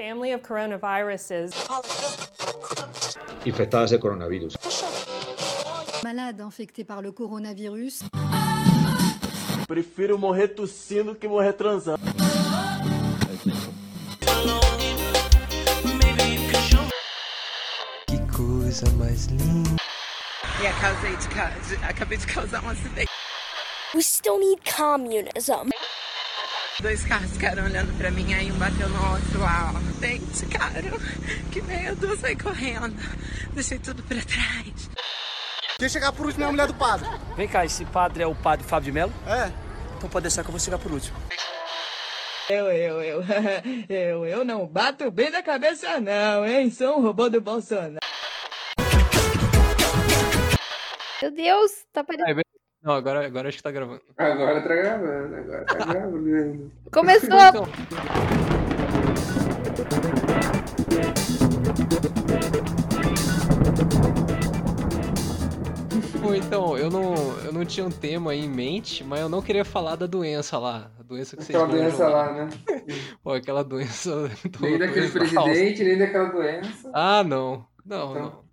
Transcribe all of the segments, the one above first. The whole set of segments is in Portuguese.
family of coronaviruses. infectadas de coronavirus. Malade infecté par le coronavirus. Prefiro morrer tossindo que morrer transando. Que coisa mais linda. E acabei de, ca- de- acabei de causar um acidente. We still need communism. Dois carros ficaram olhando pra mim, aí um bateu no outro lá, ó. Gente, cara, que medo, saí correndo. Deixei tudo pra trás. Quem chegar por último é a mulher do padre. Vem cá, esse padre é o padre Fábio de Mello? É. Então pode deixar que eu vou chegar por último. Eu, eu, eu, eu, eu não bato bem da cabeça não, hein? Sou um robô do Bolsonaro. Meu Deus, tá parecendo. Não, agora, agora acho que tá gravando. Agora tá gravando, agora tá gravando. Começou! Então, Bom, então, eu não, eu não tinha um tema aí em mente, mas eu não queria falar da doença lá. A doença que vocês Aquela manjam doença lá, né? Pô, aquela doença do, Nem daquele presidente, nem daquela doença. Ah, não. Não, Então. não.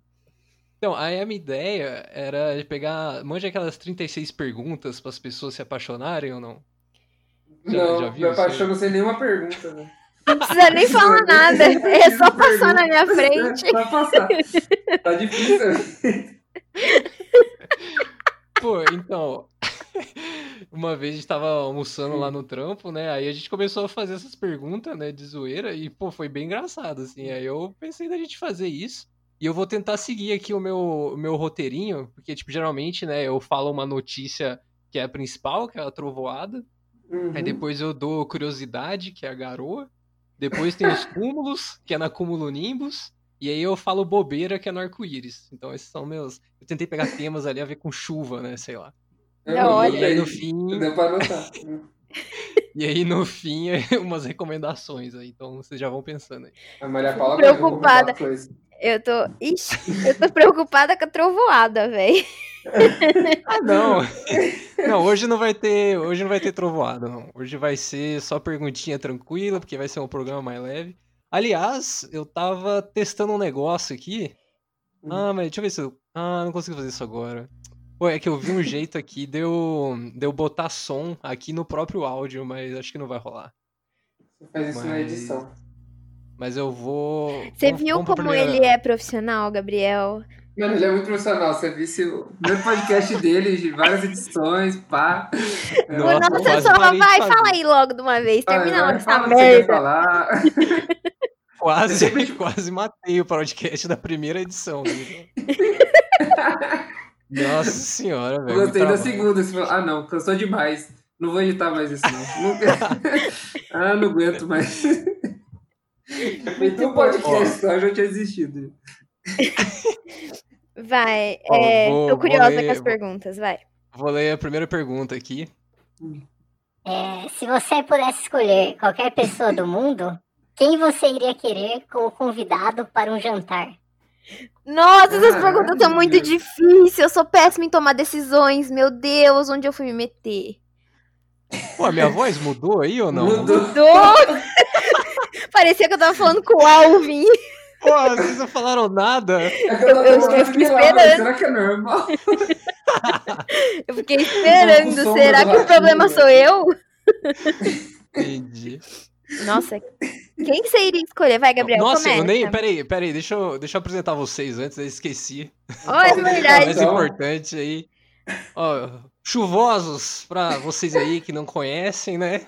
Então, aí a minha ideia era de pegar. Manja aquelas 36 perguntas para as pessoas se apaixonarem ou não? Já- não, já viu me apaixono sem nenhuma pergunta, né? Não precisa nem falar nada. É só passar na minha frente. Só passar. Tá difícil. Pô, então. Uma vez a gente tava almoçando lá no trampo, né? Aí a gente começou a fazer essas perguntas, né, de zoeira, e, pô, foi bem engraçado, assim. Aí eu pensei da gente fazer isso. E eu vou tentar seguir aqui o meu, o meu roteirinho, porque, tipo, geralmente, né, eu falo uma notícia que é a principal, que é a trovoada. Uhum. Aí depois eu dou curiosidade, que é a garoa. Depois tem os cúmulos, que é na cumulonimbus. E aí eu falo bobeira, que é no arco-íris. Então esses são meus. Eu tentei pegar temas ali a ver com chuva, né? Sei lá. Da hora. E aí no fim. Deu pra anotar. E aí no fim é umas recomendações aí. Então vocês já vão pensando aí. A Maria Paula Preocupada. Eu tô. Ixi, eu tô preocupada com a trovoada, velho. Ah, não! Não, hoje não vai ter. Hoje não vai ter trovoada, não. Hoje vai ser só perguntinha tranquila, porque vai ser um programa mais leve. Aliás, eu tava testando um negócio aqui. Ah, mas deixa eu ver se eu. Ah, não consigo fazer isso agora. Pô, é que eu vi um jeito aqui de eu, de eu botar som aqui no próprio áudio, mas acho que não vai rolar. Você faz isso na Mas- edição. Mas eu vou. Você viu vamos como primeira- ele é profissional, Gabriel? Mano, ele é muito profissional. Você visse o primeiro podcast dele, de várias edições, pá. Nossa, o nosso só vai, fazer. fala aí logo de uma vez. Termina logo essa merda. falar. Quase, quase matei o podcast da primeira edição. viu? Nossa senhora, Eu velho. gostei da segunda. Você falou, ah, não, cansou demais. Não vou editar mais isso, não. Ah, não aguento mais. Feito um podcast só, eu já tinha desistido. Vai, Ó, é, vou- tô curiosa ler- com as perguntas, vai. Vou ler a primeira pergunta aqui. É, se você pudesse escolher qualquer pessoa do mundo, quem você iria querer como convidado para um jantar? Nossa, essas Ah, perguntas são muito difíceis. Eu sou péssima em tomar decisões. Meu Deus, onde eu fui me meter? Pô, a minha voz mudou aí ou não? Mudou. Mudou! Parecia que eu tava falando com o Alvin. Pô, vocês não falaram nada. É que eu, Eu- eu falando fiquei lá, esperando. Será que é normal? Eu fiquei esperando. Será que o problema sou eu? Entendi. Nossa, quem você iria escolher? Vai, Gabriel, Nossa, começa. eu nem. Peraí, peraí, deixa eu, deixa eu apresentar vocês antes, eu esqueci. Ó, é O verdade. mais Então- importante aí. Ó, chuvosos pra vocês aí que não conhecem, né?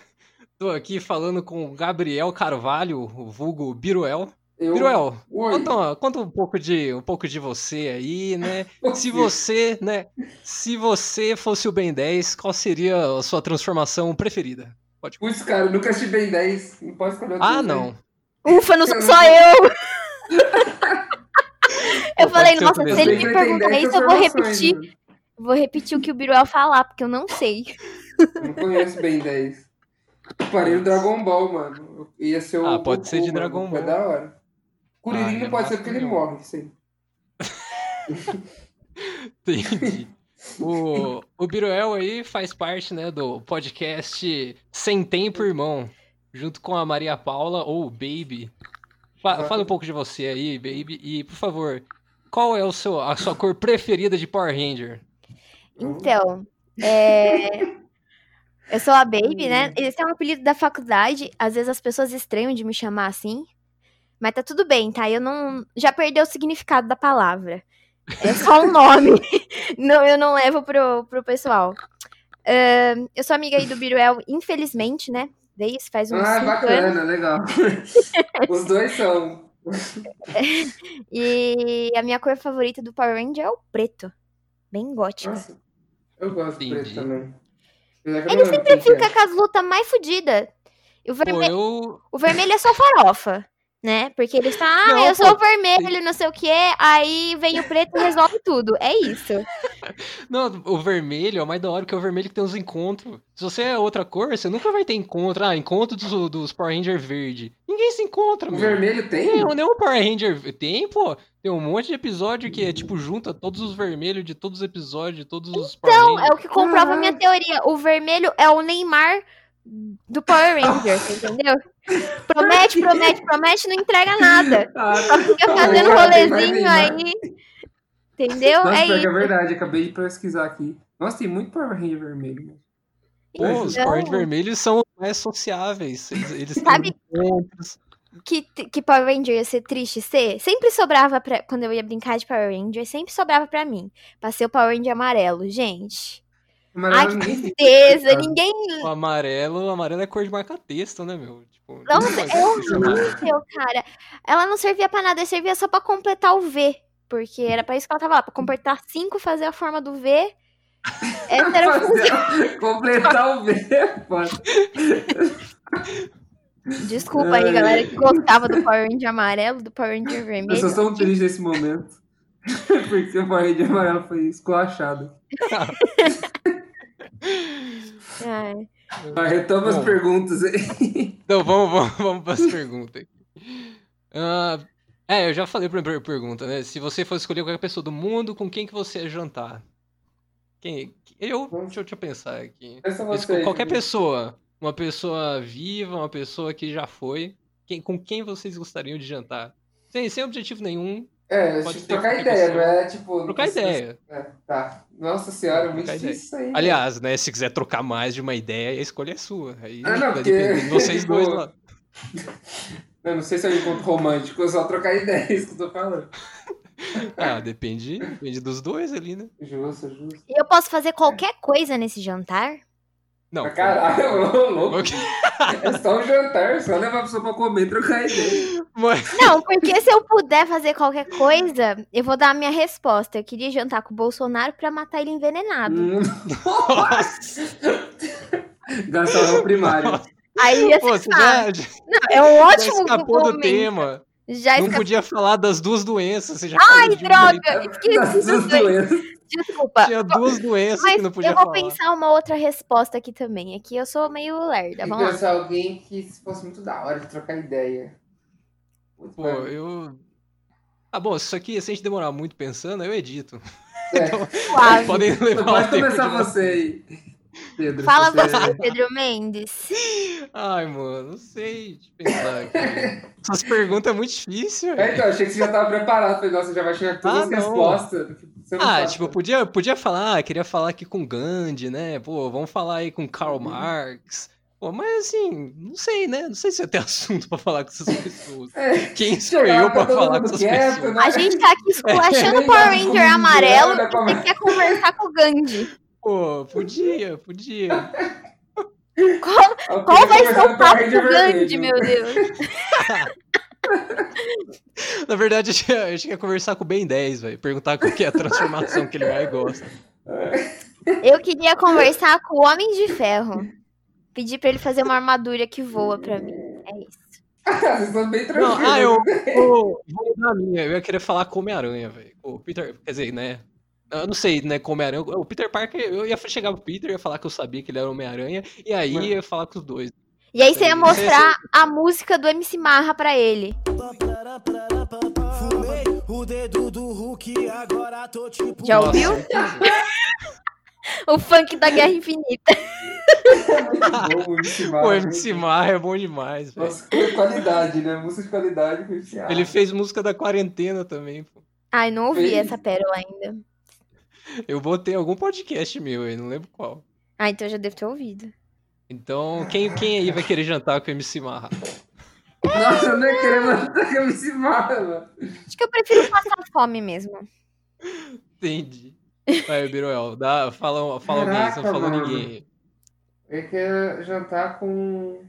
Tô aqui falando com o Gabriel Carvalho, o vulgo Biruel. Eu... Biruel, conta, conta um pouco de um pouco de você aí, né? Se você, né, se você fosse o Ben 10, qual seria a sua transformação preferida? Pode Putz, cara, eu nunca assisti Ben 10. Não posso escolher Ah, desenho. não. Ufa, não sou só eu. Eu Pô, falei, nossa, se ele me perguntar isso, eu vou repetir. mano. Vou repetir o que o Biruel falar, porque eu não sei. Não conheço Ben 10. Parei no Dragon Ball, mano. Ia ser o. Ah, pode Goku, ser de mano. Dragon É Ball. da hora. Kuririn Ah, não é pode ser porque ele morre, sim. Entendi. O, o Biruel aí faz parte, né, do podcast Sem Tempo Irmão, junto com a Maria Paula, ou Baby. Fa- fala um pouco de você aí, baby. E, por favor, qual é o seu, a sua cor preferida de Power Ranger? Então, é... eu sou a Baby, né? Esse é um apelido da faculdade. Às vezes as pessoas estranham de me chamar assim. Mas tá tudo bem, tá? Eu não. Já perdeu o significado da palavra. É só um nome. não, eu não levo pro, pro pessoal. Ahn, eu sou amiga aí do Biruel, infelizmente, né? Desde faz uns Ah, cinco bacana, anos. legal. Os dois são. E a minha cor favorita do Power Ranger é o preto. Bem gótica. Nossa, eu gosto de preto Entendi. também. Ele sempre que é. fica com as lutas mais fodidas. O Pô, vermelho, eu. o vermelho é só farofa, né? Porque ele está, ah, Não, eu sou pô. o vermelho, não sei o que, aí vem o preto e resolve tudo. É isso. Não, o vermelho é o mais da hora, porque é o vermelho que tem os encontros. Se você é outra cor, você nunca vai ter encontro. Ah, encontro dos, dos Power Ranger verde. Ninguém se encontra, O vermelho tem? Tem, nenhum Power Ranger tem, pô. Tem um monte de episódio que é tipo junta todos os vermelhos de todos os episódios, de todos os Power Então, é o que comprova a minha teoria. O vermelho é o Neymar do Power Ranger, você entendeu? Promete, promete, promete, não entrega nada. Ah, Só fica fazendo rolezinho Neymar. aí. Entendeu? Nossa, é que é isso. verdade, acabei de pesquisar aqui. Nossa, tem muito Power Ranger vermelho. mano. Pô, os Então- Power Rangers vermelhos são os mais sociáveis. Eles, eles têm Sabe- encontros. que, que Power Ranger ia ser triste ser, sempre sobrava pra. Quando eu ia brincar de Power Ranger, sempre sobrava pra mim. Pra ser o Power Ranger amarelo, gente. Ai, que tristeza. Ninguém. O amarelo, o amarelo é cor de marca-texto, né, meu? Tipo, Nossa, é horrível, cara. Ela não servia pra nada, servia só pra completar o V. Porque era pra isso que ela tava lá, pra completar 5, fazer a forma do V. Essa era a função. Fazer- Completar o V, foda. Desculpa aí, galera, que gostava do Power Ranger amarelo, do Power Ranger Eu vermelho. sou tão triste nesse momento. Porque o Power Ranger amarelo foi esculachado. Ai. Vai, retoma as perguntas aí. Então, vamos, vamos, vamos para as perguntas. Ah, é, eu já falei a primeira pergunta, né? Se você fosse escolher qualquer pessoa do mundo, com quem que você ia jantar? Quem? Eu? Deixa eu, deixa eu pensar aqui. Você, qualquer Júlio. pessoa. Uma pessoa viva, uma pessoa que já foi. Quem, com quem vocês gostariam de jantar? Sem, sem objetivo nenhum. É, Pode tipo, trocar ideia, pessoa. não é tipo. Trocar você- ideia. É, tá. Nossa senhora, muito Trocar ideia. difícil isso aí. Aliás, né? Se quiser trocar mais de uma ideia, a escolha é sua. Aí Ah, não, porque- vocês dois tipo, lá. Eu não sei se é um encontro romântico, é só trocar ideia, é isso que eu tô falando. Ah, depende, depende dos dois ali, né? Justo, justo. Eu posso fazer qualquer coisa nesse jantar? Não, Mas caralho, ô, louco. Ok. É só um jantar, só levar a pessoa pra comer e trocar ideia. Mas- Não, porque se eu puder fazer qualquer coisa, eu vou dar a minha resposta. Eu queria jantar com o Bolsonaro pra matar ele envenenado. Hum, Nossa! Gastar o primário. Aí ia Pô, fácil. já, Não, é um já ótimo escapou do momento. tema. Já Não escapou. podia falar das duas doenças. Você já Ai, droga! Das Esqueci duas dos dois. doenças. Desculpa. Tinha duas doenças Mas que não podia eu vou falar. pensar uma outra resposta aqui também. Aqui eu sou meio lerda. Vamos lá. pensar alguém que fosse muito da hora de trocar ideia. Pô, eu. Ah, bom, isso aqui, se a gente demorar muito pensando, eu edito. É. Suave. Podem levar Pode tempo começar de você aí. Pedro. Fala você. você, Pedro Mendes. Ai, mano, não sei de pensar aqui. Essas perguntas é muito difíceis, É, então, achei que você já tava preparado. Falei, nossa, já vai chegar todas Ah, as não. respostas. Ah, sabe. tipo, podia, podia falar, queria falar aqui com Gandhi, né? Pô, vamos falar aí com Karl Uhum. Marx. Pô, mas assim, não sei, né? Não sei se eu tenho assunto pra falar com essas pessoas. É, Quem sou eu pra tá todo falar com essas quieto, pessoas? né? A gente tá aqui esculachando o Nem Power Ranger pra amarelo convidar, e você quer conversar com o Gandhi. Pô, podia, podia. Qual, Eu qual queria vai ser o papo Ranger com o Gandhi, meu Deus? Na verdade, a gente, a gente quer conversar com o Ben 10, velho. Perguntar qual que é a transformação que ele mais gosta. Eu queria conversar com o Homem de Ferro. Pedir pra ele fazer uma armadura que voa pra mim. É isso. Vocês estão bem Não, tranquilos. ah, eu vou, vou mudar a minha. Eu ia querer falar com o Homem-Aranha, velho. O Peter, quer dizer, né? Eu não sei, né, com o Homem-Aranha. O Peter Parker, eu ia chegar pro Peter, ia falar que eu sabia que ele era o Homem-Aranha, e aí Mano. ia falar com os dois. E aí você ia mostrar a música do MC Marra pra ele. o dedo do Hulk, agora tô tipo. Já ouviu? o funk da Guerra Infinita. Bom, o MC Mar, Pô, né? MC Mar é bom demais. Nossa, qualidade, né? Música de qualidade com esse Ele fez música da quarentena também, pô. Ai, não ouvi Fez. essa pérola ainda. Eu botei em algum podcast meu aí, não lembro qual. Ah, então eu já devo ter ouvido. Então, quem, quem aí vai querer jantar com o MC Marra? Nossa, eu não ia querer matar com o MC Mar, mano. Acho que eu prefiro passar fome mesmo. Entendi. Vai, Biruel, dá, fala, fala alguém, você não Caraca, falou mano. ninguém. Eu queria jantar com o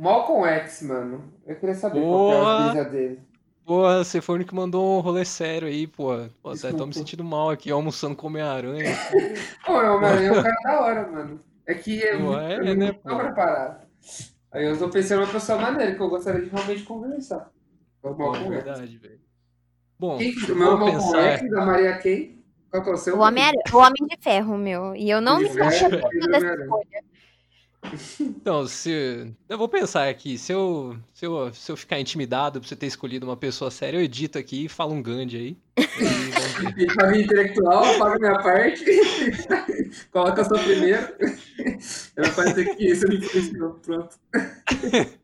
Malcolm X, mano. Eu queria saber qual que é Boa. a brisa dele. Porra, você foi o único que mandou um rolê sério aí, pô. Pô, até tô me sentindo mal aqui, almoçando com Homem-Aranha. Pô, Homem-Aranha é um cara da hora, mano. É que é muito, é, é né, pô? preparado. Aí eu tô pensando em uma pessoa maneira que eu gostaria de realmente conversar. É o Pô, X. verdade, velho. Bom, Quem, meu Malcolm pensar. X, da Maria quem? Qual que é o seu? O homem, o homem de ferro, meu. E eu não me é, do dessa escolha. Então, se. Eu vou pensar aqui. Se eu, se eu, se eu ficar intimidado por você ter escolhido uma pessoa séria, eu edito aqui e falo um Gandhi aí. Mim intelectual, paga minha parte. Coloca só primeiro. Eu vou fazer que isso me influenciou. Pronto.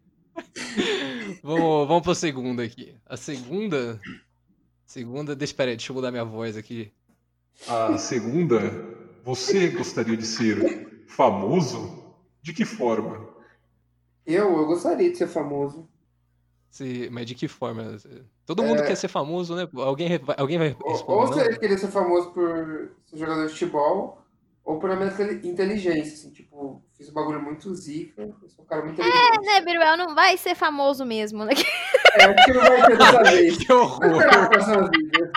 Vamos, vamos pra segunda aqui. A segunda. Segunda. Deixa, peraí, deixa eu mudar minha voz aqui. A segunda, você gostaria de ser famoso? De que forma? Eu, eu gostaria de ser famoso. Se, mas de que forma? Todo mundo É. quer ser famoso, né? Alguém, alguém vai Ou, responder, ou não? você queria ser famoso por ser jogador de futebol, ou por minha inteligência, assim, tipo, fiz um bagulho muito zica, sou um cara muito É, inteligente. né, Biruel? Não vai ser famoso mesmo, né? É, acho que não vai ter dessa vez. Que Vai horror! esperar a próxima vida.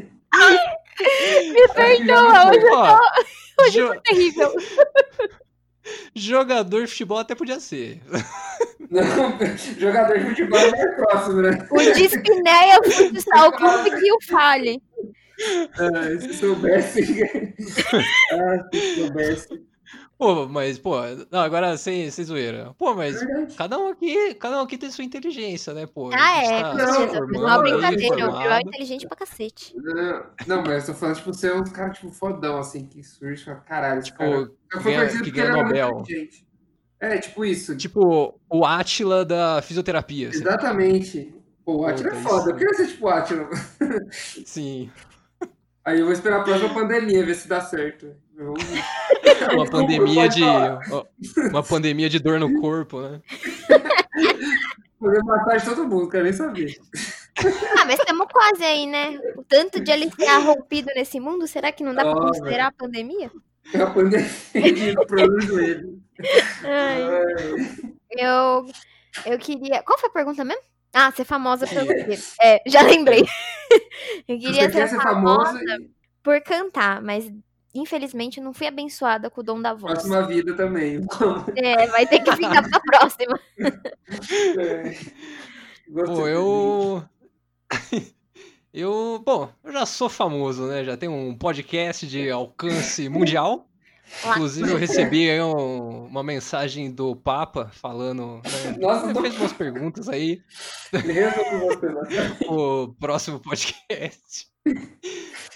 Me perdoa, hoje eu tô, hoje eu jo- tô terrível. jogador de futebol até podia ser. Não, jogador de futebol é mais próximo, né? O Dispineia Futsal Clube que o fale. Ah, se soubesse. ah, se soubesse. Pô, mas, pô, não, agora sem, sem zoeira. Pô, mas Verdade. cada um aqui, cada um aqui tem sua inteligência, né, pô? A Ah, é, tá Não é aí, brincadeira, o Biruel é formado. inteligente pra cacete. Não, não, mas eu tô falando, tipo, ser um cara, tipo, fodão, assim, que surge fala, caralho, cara. Tipo, Eu fui ganha- que ganha Nobel. inteligente. É, tipo isso. Tipo, o Átila da fisioterapia. assim. Exatamente. Pô, o Atila é foda. isso- Eu queria ser tipo o Atila. Sim. Aí eu vou esperar a próxima pandemia, ver se dá certo. Uma pandemia de. Uma pandemia de dor no corpo, né? Fazer massagem todo mundo, quero nem saber. Ah, mas estamos quase aí, né? O tanto de alicerrar rompido nesse mundo, será que não dá pra Ó, considerar a pandemia? É a pandemia. Ai, Ai, eu, eu queria. Qual foi a pergunta mesmo? Ah, ser famosa pelo quê? É, já lembrei. Eu queria Você quer ser ser famoso famosa e por cantar, mas infelizmente não fui abençoada com o dom da voz. próxima vida também. É, vai ter que ficar pra próxima. É. Pô, eu. Eu, bom, eu já sou famoso, né? Já tenho um podcast de alcance mundial. Inclusive, eu recebi aí um- uma mensagem do Papa falando. né, Nossa, ele tô- fez umas perguntas aí né? pro próximo podcast.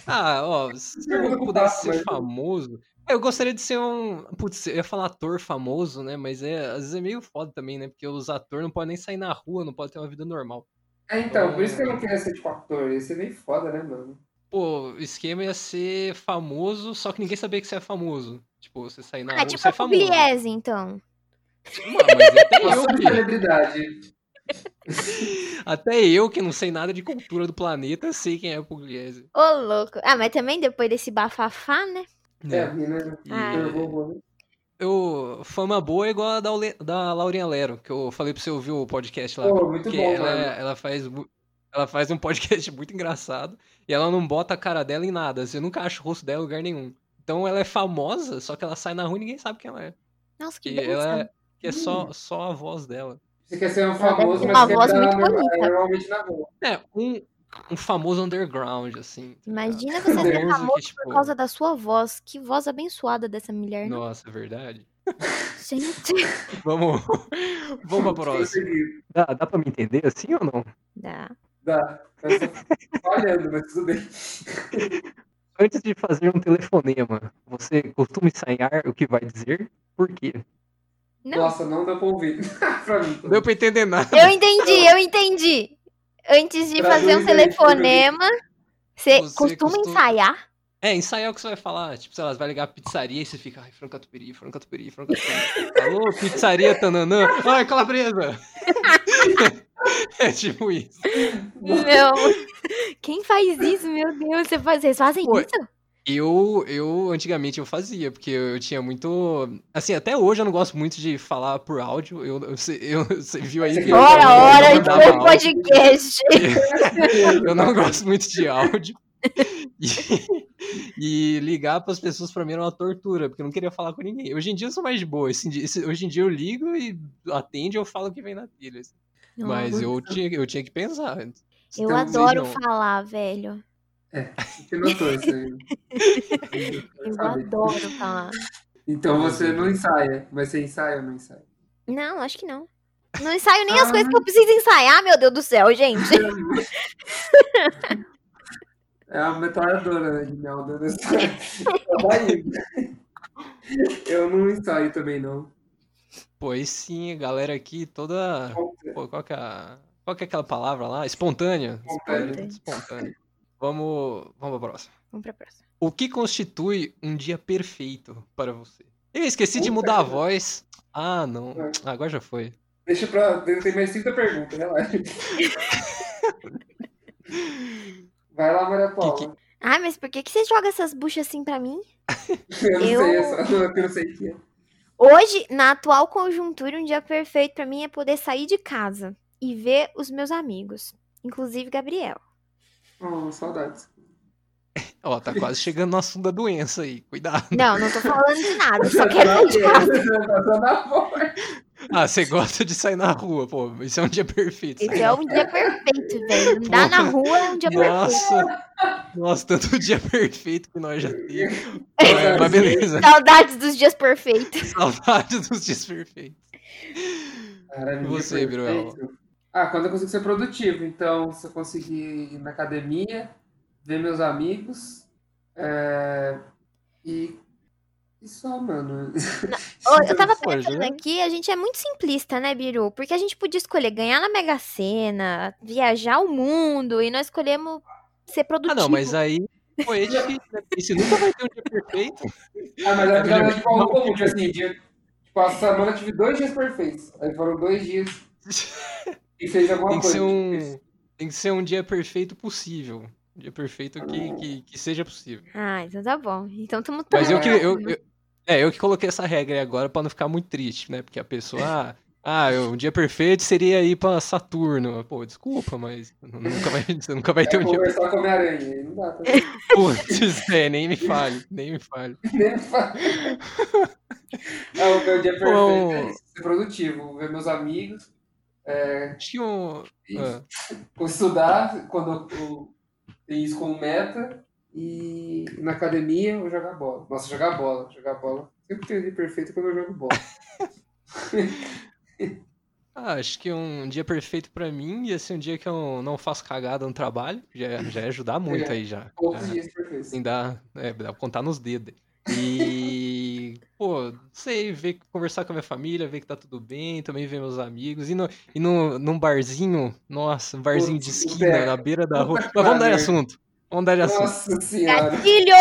Ah, ó, se eu pudesse ser famoso. Eu gostaria de ser um. Putz, eu ia falar ator famoso, né? Mas é, às vezes é meio foda também, né? Porque os atores não podem nem sair na rua, não podem ter uma vida normal. É, então, por isso que eu não queria ser tipo ator. Ia ser meio foda, né, mano? Pô, o esquema ia ser famoso, só que ninguém sabia que você é famoso. Tipo, você sair na Ah, rua, tipo você é a famoso. Pugliese, então. Mano, mas até eu, celebridade. até eu que não sei nada de cultura do planeta, sei quem é o Pugliese. Ô, louco. Ah, mas também depois desse bafafá, né? É, a né? mina. Ah. eu vou- vou- Eu, fama boa é igual a da, da Laurinha Lero, que eu falei pra você ouvir o podcast lá. Pô, muito bom, ela, mano. ela faz ela faz um podcast muito engraçado e ela não bota a cara dela em nada. Você nunca acha o rosto dela em lugar nenhum. Então ela é famosa, só que ela sai na rua e ninguém sabe quem ela é. Nossa, que Que ela é, que é só, só a voz dela. Você quer ser um deve famoso, mas uma quer voz estar muito bonita. normalmente na rua. É, um, um famoso underground, assim. tá? Imagina você ser Famoso tipo, por causa da sua voz. Que voz abençoada dessa mulher, né? Nossa, é verdade. Gente. Vamos, vamos pra próxima. Dá, dá pra me entender assim ou não? Dá. Dá. Falhando, mas tudo bem. Antes de fazer um telefonema, você costuma ensaiar o que vai dizer? Por quê? Não. Nossa, não deu pra ouvir. pra mim. Não deu pra entender nada. Eu entendi, eu entendi. Antes de Traduz fazer um aí, telefonema, você Você costuma costuma- ensaiar? É, ensaiar o que você vai falar. Tipo, sei lá, você vai ligar a pizzaria e você fica, ai, frango catupiry, frango catupiry, frango catupiry. Alô, pizzaria Tananã. Ai, calabresa. é tipo isso. Não. Quem faz isso, meu Deus? Você faz, vocês fazem Pô, isso? Eu, eu, antigamente eu fazia, porque eu tinha muito. Assim, até hoje eu não gosto muito de falar por áudio. Eu, eu, você, eu- viu aí que eu, Ora, eu ver áudio. podcast. eu não gosto muito de áudio. E, e ligar para as pessoas para mim era uma tortura, porque eu não queria falar com ninguém. Hoje em dia eu sou mais de boa. Hoje em dia eu ligo e atende eu falo o que vem na telha. assim. Mas eu tinha, eu tinha que pensar. Eu adoro falar, velho. Você notou isso aí. Eu adoro falar. Então você não ensaia, mas você ensaia ou não ensaia? Não, acho que não. Não ensaio nem as coisas que eu preciso ensaiar, meu Deus do céu, gente. É uma metralhadora né, de mel dando essa. Tá indo. Eu não ensaio também, não. Aí sim, a galera aqui toda. Pô, qual que é, a- qual que é aquela palavra lá? Espontânea. Espontânea. Espontânea. Vamos, vamos pra próxima. Vamos pra próxima. O que constitui um dia perfeito para você? Eu esqueci de Puta mudar a que- voz. Ah, não. Ah, Agora já foi. Deixa pra. Tem mais 30 perguntas, relaxa. Vai lá, Maria Paula. Ai, mas por que, que você joga essas buchas assim pra mim? Eu não Eu- sei, é só eu não sei o que é. Hoje, na atual conjuntura, um dia perfeito pra mim é poder sair de casa e ver os meus amigos, inclusive Gabriel. Oh, saudades. Ó, tá quase chegando no assunto da doença aí. Cuidado. Não, não tô falando de nada, só quero de casa. Ah, você gosta de sair na rua, pô. Isso é um dia perfeito. Esse é um dia perfeito, velho. Andar na rua é um dia perfeito. Nossa, nossa, tanto dia perfeito que nós já teve. Mas, mas beleza. Saudades dos dias perfeitos. Saudades dos dias perfeitos. Caralho, E dia você, Biruel? Ah, quando eu consigo ser produtivo. Então, se eu conseguir ir na academia, ver meus amigos. é, E. E só, mano. Eu tava pensando já- aqui, a gente é muito simplista, né, Biru? Porque a gente podia escolher ganhar na Mega Sena, viajar o mundo, e nós escolhemos ser Ah, produtivo. não, mas aí. É difícil, né? Você nunca vai ter um dia perfeito. Ah, mas é porque era tipo algo comum, tipo assim, dia, tipo, a semana eu tive dois dias perfeitos. Aí foram dois dias e fez alguma Tem que coisa. ser um. Tem que ser um dia perfeito possível. Um dia perfeito que, que, que seja possível. Ah, então tá bom. Então tamo Mas eu que. Eu, eu- é, eu que coloquei essa regra aí agora pra não ficar muito triste, né? Porque a pessoa. Ah, ah, um dia perfeito seria ir pra Saturno. Pô, desculpa, mas nunca vai, você nunca vai ter É um dia conversar com a Homem-Aranha, aí não dá pra Putz, é, nem me fale, nem me fale. nem falar. Ah, o meu dia perfeito Bom. é ser produtivo, ver meus amigos, é, Tinha um. ah, estudar quando eu, eu tenho isso como meta e na academia ou jogar bola. Nossa, jogar bola, jogar bola. Sempre tem um dia perfeito quando eu jogo bola. ah, acho que um dia perfeito pra mim ia ser um dia que eu não faço cagada no trabalho. Já, já ia ajudar muito aí já. Poucos Já- dias perfeitos. Assim, dá, é, dá pra contar nos dedos. E, pô, não sei, ver, conversar com a minha família, ver que tá tudo bem, também ver meus amigos. E, no, e no, num barzinho, nossa, um barzinho de esquina, Zé, na beira da rua. Mas vamos dar de assunto. Vamos mudar de assunto. Nossa senhora. Gatilho!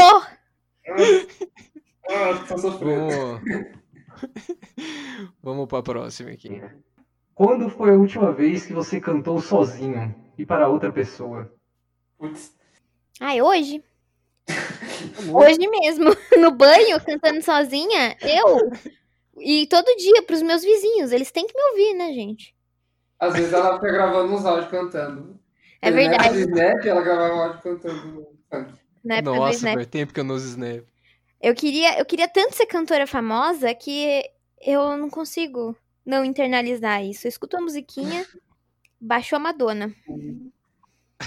Ah, tô sofrendo. Vamos... Vamos pra próxima aqui. Quando foi a última vez que você cantou sozinho e para outra pessoa? Putz. Ai, hoje? Hoje mesmo, no banho, cantando sozinha, eu. E todo dia pros meus vizinhos. Eles têm que me ouvir, né, gente? Às vezes ela fica gravando uns áudios cantando. É verdade. Snap, ela gravava áudio cantando funk. Nossa, faz tempo que eu não uso Snap. Eu queria, eu queria tanto ser cantora famosa que eu não consigo não internalizar isso. Eu escuto a musiquinha, baixo a Madonna.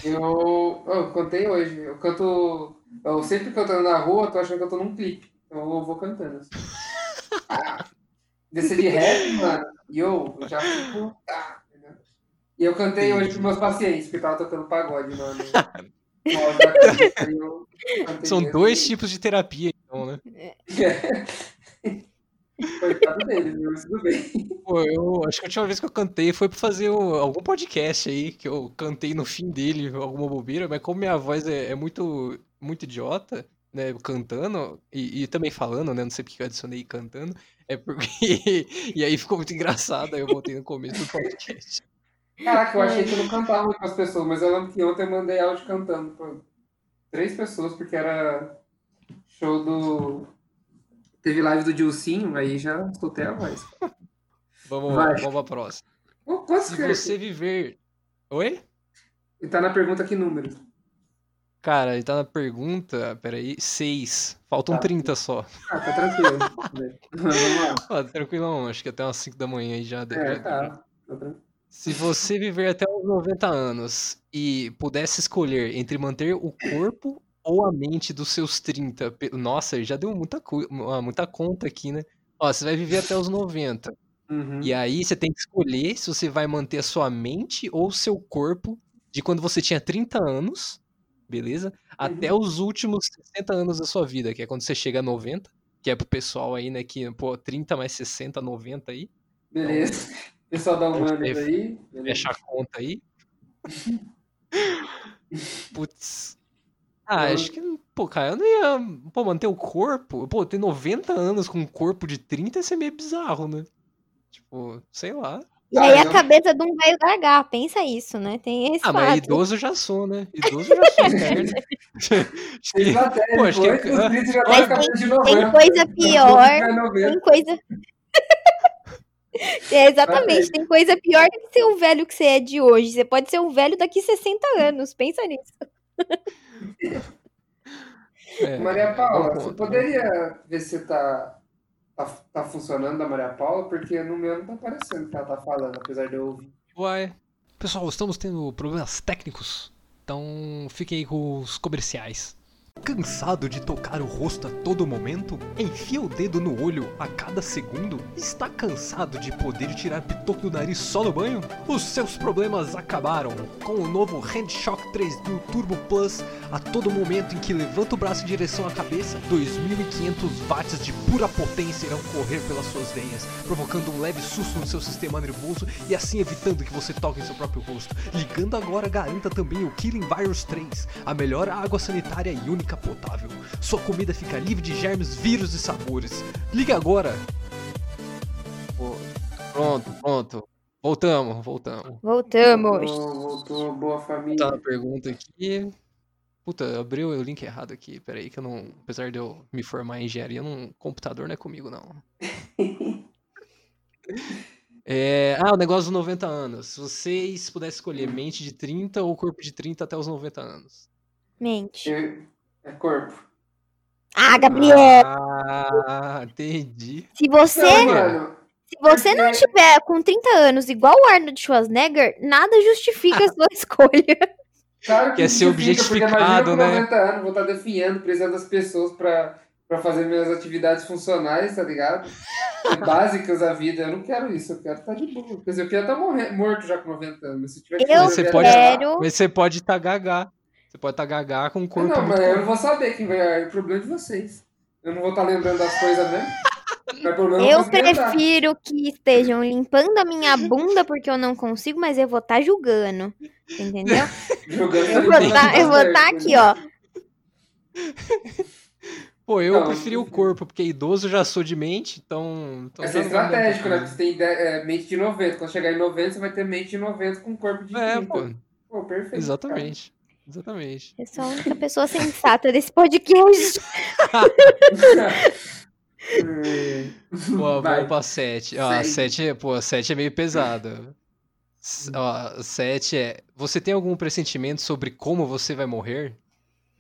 Eu, eu cantei hoje. Eu canto. Eu sempre cantando na rua, tô achando que eu tô num clipe. Então eu vou cantando. Assim. Ah, descer de rap, mano. E eu já fico. Ah, entendeu? e eu cantei hoje pros meus pacientes, porque tava tocando pagode, mano. São dois tipos de terapia, então, né? Coitado dele, mas tudo bem. Pô, eu acho que a última vez que eu cantei foi pra fazer o- algum podcast aí, que eu cantei no fim dele, alguma bobeira, mas como minha voz é, é muito, muito idiota, né, cantando, e, e também falando, né, não sei porque eu adicionei cantando, é porque... E aí ficou muito engraçado, aí eu voltei no começo do podcast. Caraca, eu achei que eu não cantava muito com as pessoas, mas eu lembro que ontem eu mandei áudio cantando pra três pessoas, porque era show do. Teve live do Dilcinho, aí já soltei a voz. Vamos, Vai. vamos pra próxima. Se você viver... Oi? E tá na pergunta que número? Cara, ele tá na pergunta, peraí, seis. Faltam Tá. 30 só. Ah, tá tranquilo. Vamos lá. Ah, tranquilão, acho que até umas 5 da manhã aí já deu. É, tá. Tá. Se você viver até os 90 anos e pudesse escolher entre manter o corpo ou a mente dos seus 30, pe- nossa, já deu muita, ah, muita conta aqui, né? Ó, você vai viver até os 90. Uhum. E aí você tem que escolher se você vai manter a sua mente ou o seu corpo de quando você tinha 30 anos, beleza? Até os últimos 60 anos da sua vida, que é quando você chega a 90, que é pro pessoal aí, né, que, pô, 30 mais 60, 90 aí. Beleza. Pessoal da Humanas Então, aí. beleza. Fecha a conta aí. Putz. Ah, Eu- acho que, pô, cara, eu não ia, pô, manter o corpo. Pô, ter 90 anos com um corpo de 30 ia ser meio bizarro, né? Tipo, sei lá. E aí a cabeça de um velho gaga, pensa isso, né? Tem esse Ah, mas fato. idoso eu já sou, né? Idoso eu já sou eterno. Acho que- Estratégia, Pô, acho que- depois dos 30 já Mas de tem, 90. tem coisa pior, Já 90. tem coisa... É, exatamente, tem coisa pior do que ser o velho que você é de hoje. Você pode ser um velho daqui 60 anos, pensa nisso. é, Maria Paula, você poderia ver se tá, tá, tá funcionando da Maria Paula? Porque no meu não tá aparecendo o que ela tá falando, apesar de eu ouvir. Uai. Pessoal, estamos tendo problemas técnicos, então fiquem aí com os comerciais. Cansado de tocar o rosto a todo momento? Enfia o dedo no olho a cada segundo? Está cansado de poder tirar pitoco do nariz só no banho? Os seus problemas acabaram com o novo Handshock 3000 Turbo Plus. A todo momento em que levanta o braço em direção à cabeça, 2500 watts de pura potência irão correr pelas suas veias, provocando um leve susto no seu sistema nervoso e assim evitando que você toque em seu próprio rosto. Ligando agora, garanta também o Killing Virus 3, a melhor água sanitária e única potável. Sua comida fica livre de germes, vírus e sabores. Liga agora! Pronto, pronto. Voltamos, voltamos. Voltamos. Voltou, voltou, boa Tá família. na pergunta aqui. Puta, abriu o link errado aqui. Peraí, que eu não. Apesar de eu me formar em engenharia, num computador não é comigo, não. É, ah, o negócio dos 90 anos. Se vocês pudessem escolher mente de 30 ou corpo de 30 até os 90 anos. Mente. Eu- É corpo. Ah, Gabriel! Ah, entendi. Se você, Não, se você não tiver com 30 anos igual o Arnold Schwarzenegger, nada justifica a sua escolha. Claro que Quer ser justifica, porque imagina objetificado, com né? 90 anos, vou estar definhando, precisando das pessoas pra, pra fazer minhas atividades funcionais, tá ligado? Básicas da vida. Eu não quero isso, eu quero estar de boa. Quer dizer, eu queria estar morrendo, morto já com 90 anos. Se tiver que Eu quero- mas você pode estar gagá. Você pode estar gagá com um corpo Não, mas eu não vou saber quem vai. É o problema de vocês. Eu não vou estar lembrando das coisas mesmo. Não é Eu lembrar. prefiro que estejam limpando a minha bunda porque eu não consigo, mas eu vou estar julgando. Entendeu? Jogando Eu vou estar tá eu vou certo, tá aqui, né? ó. Pô, eu Não, preferi o corpo, porque idoso eu já sou de mente, então. então me dar estratégico, né? você tem é, mente de 90. Quando chegar em 90, você vai ter mente de 90 com corpo de É, 30. pô. Pô, perfeito. Exatamente. Exatamente. Eu sou a única pessoa sensata desse podcast. Pô, Vai. vamos pra 7. Ó, Segue. 7 é, pô, 7 é meio pesado. S- Ó, 7 é. Você tem algum pressentimento sobre como você vai morrer?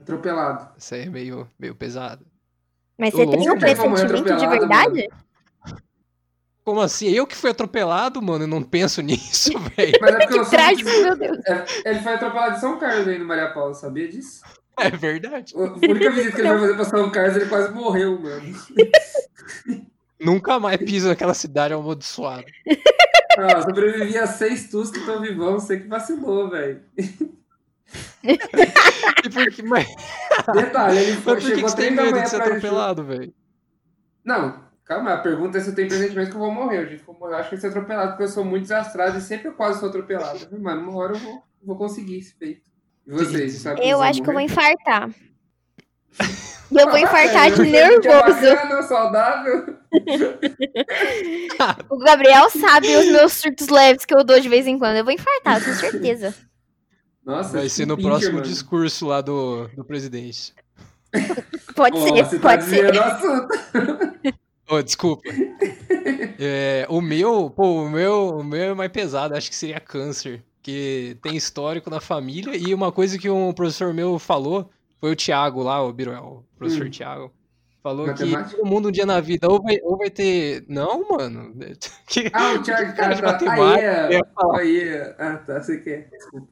Atropelado. Isso aí é meio, meio pesado. Mas Tô você tem louco, um né? Pressentimento de verdade? Como assim? Eu que fui atropelado, mano, eu não penso nisso, velho. Mas é porque Que sou trágico, muito- meu Deus. É, ele foi atropelado em São Carlos aí no Maria Paula, sabia disso? É verdade. A única visita que ele vai fazer pra São Carlos, ele quase morreu, mano. Nunca mais piso naquela cidade amaldiçoada. Ah, sobrevivi a seis tus que estão vivão, você que vacilou, velho. E por que, mas... Detalhe, ele foi, Mas por que, que você tem medo de ser atropelado, velho? Não, calma, a pergunta é se eu tenho pressentimento que eu vou morrer. Eu, que eu vou morrer, eu acho que eu vou ser atropelado, porque eu sou muito desastrado e sempre eu quase sou atropelado. Eu Mano, uma hora eu vou, vou conseguir esse feito. E vocês, você sabe Eu vocês acho que eu vou infartar. E eu vou infartar de é nervoso. bacana, saudável. O Gabriel sabe os meus surtos leves que eu dou de vez em quando. Eu vou infartar, eu tenho certeza. Nossa, Vai ser no pincher, próximo mano. discurso lá do, do presidente. Pode Ó, ser, tá pode ser. desviando o assunto. Ô, desculpa. É, o meu, pô, o meu, o meu é mais pesado, acho que seria câncer. Que tem histórico na família. E uma coisa que um professor meu falou foi o Thiago lá, o Biruel, o professor Hum. Thiago. Falou Matemática? que todo mundo um dia na vida ou vai, ou vai ter. Não, mano. Que- Ah, o Thiago, cara de. Aí, matemática, é. Aí, é. Ah, tá, você quer. Desculpa.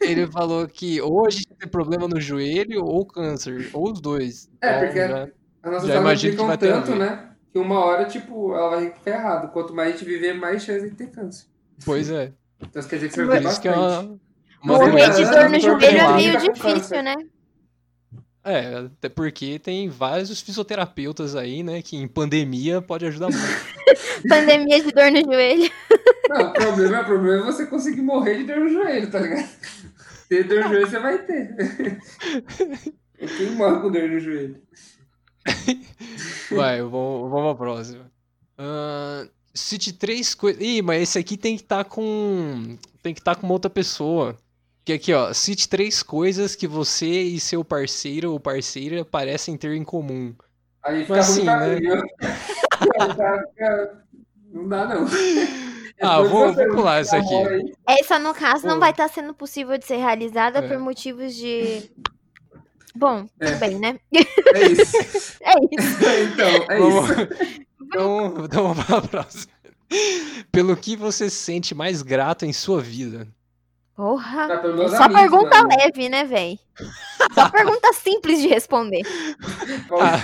Ele falou que ou a gente tem problema no joelho ou câncer, ou os dois. É, Então, porque já- as nossas já aulas imagino que explicam vai ter a tanto, né? Que uma hora, tipo, ela vai ferrado. Quanto mais a gente viver, mais chance de ter câncer. Pois é. Então isso quer dizer que você vai ter é bastante. uma, uma Morrer de dor no joelho é meio difícil, né? É, até porque tem vários fisioterapeutas aí, né, que em pandemia pode ajudar muito. Pandemia de dor no joelho. Não, o problema, o problema é você conseguir morrer de dor no joelho, tá ligado? Ter dor no joelho você vai ter. Quem morre com dor no joelho? Vai, vamos, vamos pra próxima. Ahn, cite três coisas. Ih, mas esse aqui tem que estar com. Tem que estar com uma outra pessoa. Que aqui, ó. Cite três coisas que você e seu parceiro ou parceira parecem ter em comum. Aí fica assim, né? tá- Não dá, não. Ah, vou, vou pular essa aqui. Essa, no caso, não vai estar sendo possível de ser realizada É. por motivos de. Bom, tudo É. bem, né? É isso. É isso. Então, é Vamos- isso. Então, então vamos pra próxima. Pelo que você se sente mais grato em sua vida? Porra. Tá Só amigos, pergunta mano. leve, né, véi? Só pergunta simples de responder. Ah,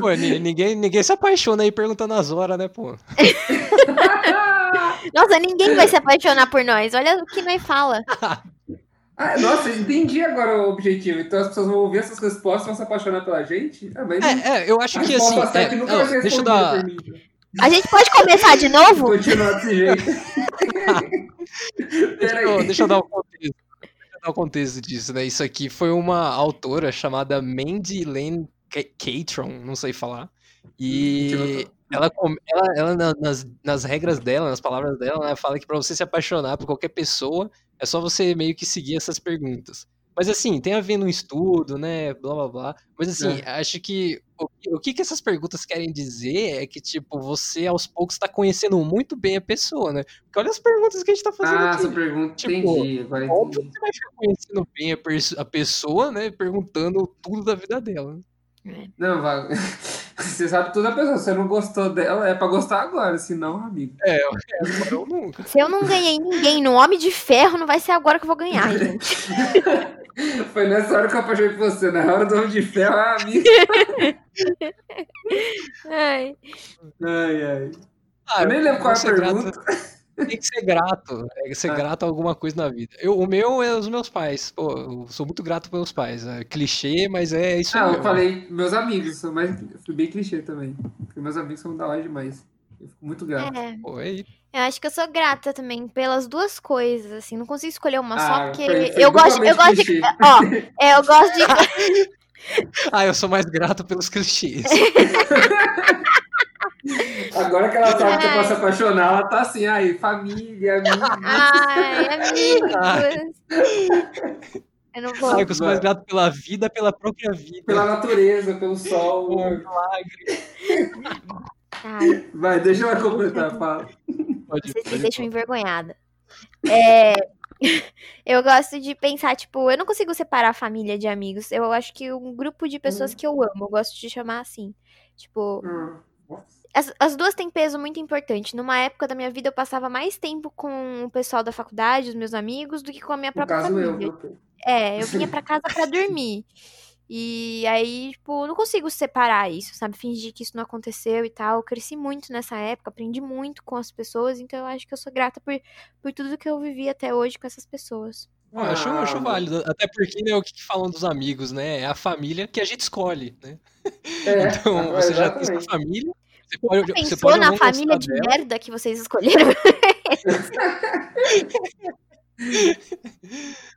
pô, ni- ninguém, ninguém se apaixona aí perguntando as horas, né, pô? Nossa, ninguém vai se apaixonar por nós. Olha o que nós fala. Ah, nossa, entendi agora o objetivo. Então as pessoas vão ouvir essas respostas e vão se apaixonar pela gente? Ah, mas É, é, eu acho que assim. é, não, deixa eu dar. então. A gente pode começar de novo? Continuar desse jeito. Deixa eu, deixa eu dar o contexto. Deixa eu dar o contexto disso, né? Isso aqui foi uma autora chamada Mandy Lane Ca- Catron, não sei falar. E ela, ela, ela na- nas, nas regras dela, nas palavras dela, ela fala que pra você se apaixonar por qualquer pessoa, é só você meio que seguir essas perguntas. Mas assim, tem a ver no estudo, né? Blá blá blá. Mas assim, acho que o, que- o que, que essas perguntas querem dizer é que, tipo, você aos poucos tá conhecendo muito bem a pessoa, né? Porque olha as perguntas que a gente tá fazendo Ah, aqui. essa pergunta, Tipo, entendi. Agora Óbvio que você vai ficar conhecendo bem a, a pessoa, né? Perguntando tudo da vida dela. Não, vai. Você sabe toda a pessoa. Se você não gostou dela, é pra gostar agora. Se não, amigo. É, é agora ou nunca. Se eu não ganhei ninguém no Homem de Ferro, não vai ser agora que eu vou ganhar, gente. Foi nessa hora que eu apaixonei por você. Na hora do Homem de Ferro, ah, amigo. Ai. Ai, ai. Ah, eu nem lembro qual é a pergunta. Tem que ser grato. É ser Ah. grato a alguma coisa na vida. Eu, o meu é os meus pais. Pô, eu sou muito grato pelos meus pais. É clichê, mas é isso Ah, eu mesmo. falei meus amigos. Sou mais, eu fui bem clichê também. Porque meus amigos são da hora demais. Eu fico muito grato. É. É isso. Eu acho que eu sou grata também pelas duas coisas, assim. Não consigo escolher uma só, Ah, porque foi- foi eu gosto, eu gosto de. clichê. Ó, é, eu gosto de. Ah, eu sou mais grato pelos clichês. Agora que ela sabe que eu posso apaixonar, ela tá assim, aí, família, amigos. Ai, amigos. Eu não vou. Eu sou mais grato pela vida, pela própria vida. Pela natureza, pelo sol. Pô, milagre. Ai, Vai, deixa ela completar, fala. Pode, vocês me deixam envergonhada. É. Eu gosto de pensar, tipo, eu não consigo separar família de amigos. Eu acho que um grupo de pessoas que eu amo, eu gosto de chamar assim. Tipo, Hum. As, as duas têm peso muito importante. Numa época da minha vida, eu passava mais tempo com o pessoal da faculdade, os meus amigos, do que com a minha No própria caso, eu. família. viu? É, eu vinha pra casa pra dormir. E aí, tipo, eu não consigo separar isso, sabe? Fingir que isso não aconteceu e tal. Eu cresci muito nessa época, aprendi muito com as pessoas, então eu acho que eu sou grata por, por tudo que eu vivi até hoje com essas pessoas. Ah, acho, acho válido. Até porque, né, o que falam dos amigos, né? É a família que a gente escolhe, né? É, Então, você já tem sua exatamente. família, você pode, você Pensou pode na família de dela. merda que vocês escolheram?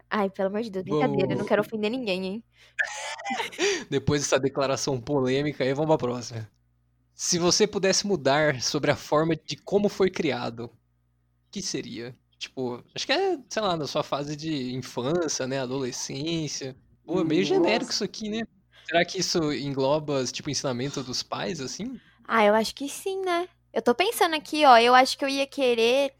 Ai, pelo amor de Deus, brincadeira, eu não quero ofender ninguém, hein? Depois dessa declaração polêmica, aí vamos pra próxima. Se você pudesse mudar sobre a forma de como foi criado, o que seria? Tipo, acho que é, sei lá, na sua fase de infância, né? Adolescência. Pô, é meio genérico Nossa. isso aqui, né? Será que isso engloba, tipo, ensinamento dos pais, assim? Ah, eu acho que sim, né? Eu tô pensando aqui, ó, eu acho que eu ia querer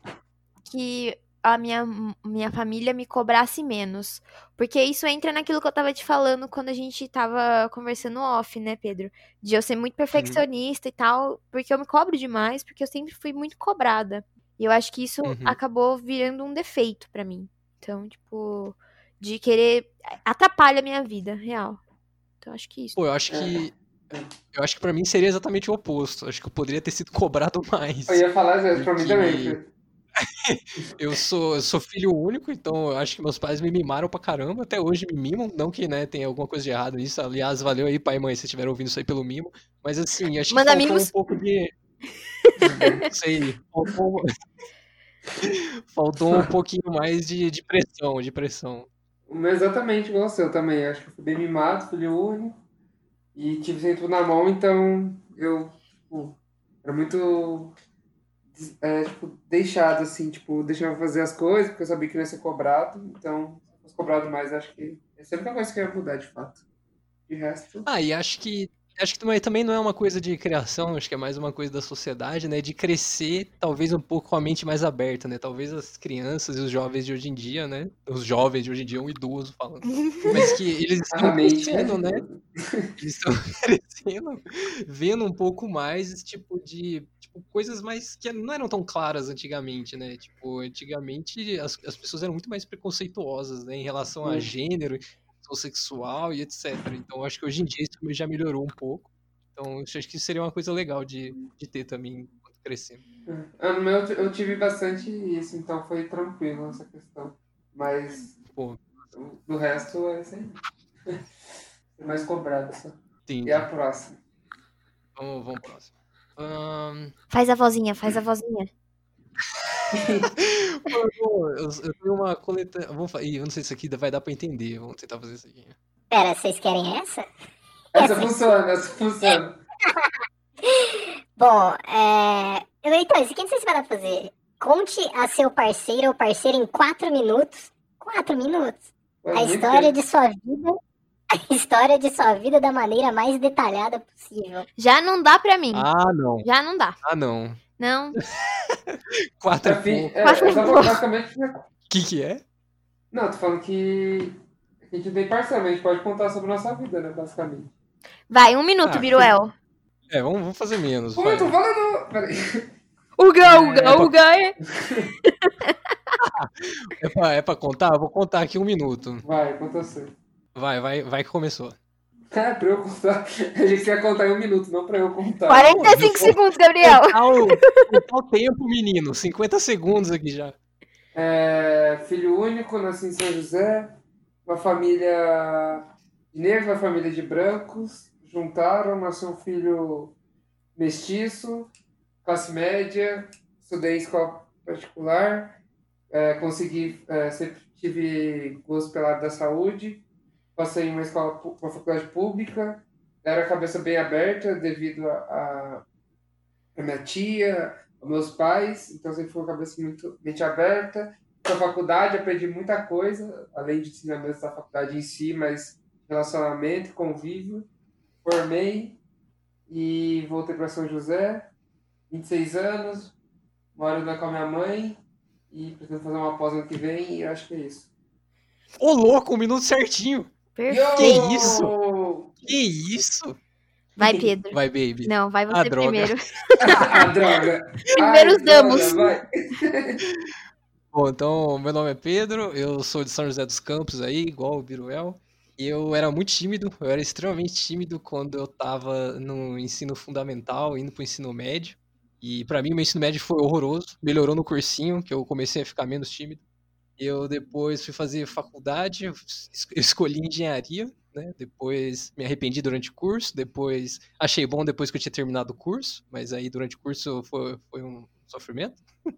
que a minha, minha família me cobrasse menos. Porque isso entra naquilo que eu tava te falando quando a gente tava conversando off, né, Pedro? De eu ser muito perfeccionista e tal, porque eu me cobro demais, porque eu sempre fui muito cobrada. E eu acho que isso Uhum. acabou virando um defeito pra mim. Então, tipo, de querer. atrapalha a minha vida, real. Então, acho que isso. Pô, eu acho que. Eu acho que pra mim seria exatamente o oposto. Acho que eu poderia ter sido cobrado mais. Eu ia falar isso pra mim também. Eu sou, eu sou filho único, então eu acho que meus pais me mimaram pra caramba. Até hoje me mimam. Não que, né, tenha alguma coisa de errado nisso. Aliás, valeu aí, pai e mãe, se estiveram ouvindo isso aí pelo mimo. Mas assim, acho que Manda faltou mimos. um pouco de. Não sei. Faltou, faltou um pouquinho mais de, de pressão, de pressão. É exatamente igual ao seu também. Acho que eu fui bem mimado, filho único. E tive sempre tudo na mão, então eu, tipo, era muito é, tipo, deixado, assim, tipo, deixava fazer as coisas, porque eu sabia que não ia ser cobrado. Então, se fosse cobrado mais, acho que é a única coisa que eu ia mudar, de fato. De resto. Ah, e acho que acho que também- não é uma coisa de criação, acho que é mais uma coisa da sociedade, né? De crescer talvez um pouco com a mente mais aberta, né? Talvez as crianças e os jovens de hoje em dia, né? Os jovens de hoje em dia, um idoso falando. Mas que eles estão A mente crescendo, é né? Eles estão crescendo, vendo um pouco mais esse tipo de tipo, coisas mais que não eram tão claras antigamente, né? Tipo, antigamente as, as pessoas eram muito mais preconceituosas, né? Em relação a gênero, questão sexual e etc. Então, acho que hoje em dia isso também já melhorou um pouco. Então, acho que isso seria uma coisa legal de, de ter também quando crescendo. Ah, No meu eu tive bastante isso, então foi tranquilo essa questão. Mas Pô, do resto é. Ser mais cobrado só. entendi. E a próxima? Vamos, vamos pro próximo. Ahn, Faz a vozinha, faz a vozinha. Eu, eu tenho uma coleta. Vamos, fa- Ih, eu não sei se isso aqui vai dar pra entender. Vamos tentar fazer isso aqui. Pera, vocês querem essa? Essa funciona, essa funciona. Bom, é... eu- Então, isso aqui não sei se vai dar pra fazer. Conte a seu parceiro ou parceira em quatro minutos. Quatro minutos. A história de sua vida. A história de sua vida da maneira mais detalhada possível. Já não dá pra mim. Ah, não. Já não dá. Ah, não. Não. Quatro Pra é pouco. é, Quatro é é basicamente. Que que é? Não, tô falando que. A gente tem parcialmente, pode contar sobre nossa vida, né? Basicamente. Vai, um minuto, Ah, Biruel. É, vamos, vamos fazer menos. Vai. eu tô falando. Peraí. Uga, uga, uga. é. É pra, é pra contar? Eu vou contar aqui um minuto. Vai, conta você. Vai, vai, vai que começou. É, pra eu contar. A gente quer contar em um minuto, não pra eu contar. 45 segundos, Gabriel. O tempo, menino. 50 segundos aqui já. É, filho único, nasci em São José. Uma família de negros, uma família de brancos. Juntaram, nasceu um filho mestiço, classe média. Estudei em escola particular. É, consegui, é, sempre tive gosto pela área da saúde. Passei em uma escola, uma faculdade pública. Era a cabeça bem aberta devido a, a, minha tia, aos meus pais. Então sempre foi uma cabeça muito mente aberta. Na faculdade aprendi muita coisa, além de ensinamentos da faculdade em si, mas relacionamento, convívio. Formei e voltei para São José, 26 anos, moro com a minha mãe e pretendo fazer uma pós ano que vem e acho que é isso. Ô, louco, um minuto certinho. Perfeito. Que isso? Que isso? Vai, Pedro. Vai, baby. Não, vai você droga. primeiro. ah, droga! Primeiro os damos. Bom, então, meu nome é Pedro, eu sou de São José dos Campos aí, igual o Biruel. E eu era muito tímido, eu era extremamente tímido quando eu tava no ensino fundamental, indo pro ensino médio. E pra mim, o meu ensino médio foi horroroso, melhorou no cursinho, que eu comecei a ficar menos tímido. Eu depois fui fazer faculdade, escolhi engenharia, né? Depois me arrependi durante o curso, depois achei bom depois que eu tinha terminado o curso, mas aí durante o curso foi, foi um sofrimento.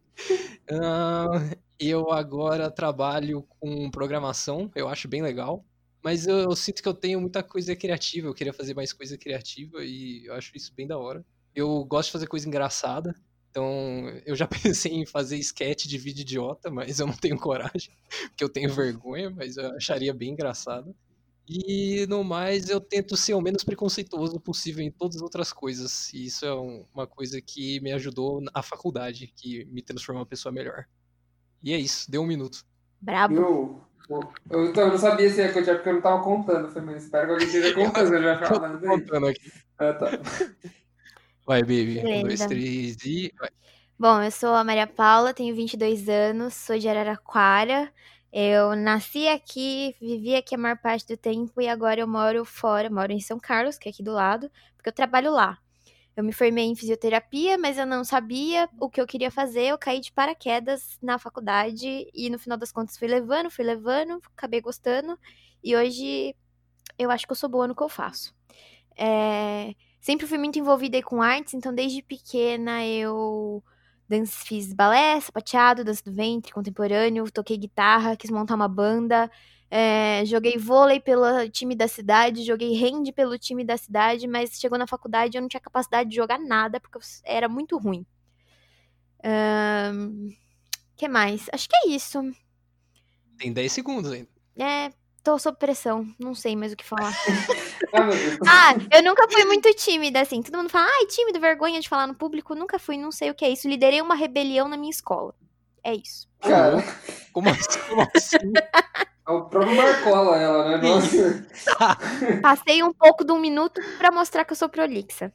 Ah, eu agora trabalho com programação, eu acho bem legal, mas eu, eu sinto que eu tenho muita coisa criativa, eu queria fazer mais coisa criativa e eu acho isso bem da hora. Eu gosto de fazer coisa engraçada, então eu já pensei em fazer sketch de vídeo idiota, mas eu não tenho coragem, porque eu tenho vergonha, mas eu acharia bem engraçado. E no mais, eu tento ser o menos preconceituoso possível em todas as outras coisas. E isso é um- uma coisa que me ajudou na faculdade, que me transformou em uma pessoa melhor. E é isso, deu um minuto. Brabo. Eu, eu, então, eu não sabia se ia continuar porque eu não tava contando. Eu falei, mas espero que alguém esteja contando, eu já falando. Contando aqui. Ah, tá. Vai, baby. Um, dois, três e. Vai. Bom, eu sou a Maria Paula, tenho 22 anos, sou de Araraquara. Eu nasci aqui, vivi aqui a maior parte do tempo e agora eu moro fora, moro em São Carlos, que é aqui do lado, porque eu trabalho lá. Eu me formei em fisioterapia, mas eu não sabia o que eu queria fazer. Eu caí de paraquedas na faculdade e no final das contas fui levando, fui levando, acabei gostando e hoje eu acho que eu sou boa no que eu faço. É, Sempre fui muito envolvida com artes, então desde pequena eu dan- fiz balé, sapateado, dança do ventre, contemporâneo, toquei guitarra, quis montar uma banda, é, joguei vôlei pelo time da cidade, joguei hand pelo time da cidade, mas chegou na faculdade eu não tinha capacidade de jogar nada, porque era muito ruim. Ahn, que mais? Acho que é isso. Tem 10 segundos ainda. É, tô sob pressão, não sei mais o que falar. Ah, eu nunca fui muito tímida, assim. Todo mundo fala, ai, tímido, vergonha de falar no público. Nunca fui, não sei o que é isso. Liderei uma rebelião na minha escola. É isso. Cara, Como assim? Como assim? é o próprio Marcola, ela, né? Nossa. Passei um pouco de um minuto pra mostrar que eu sou prolixa.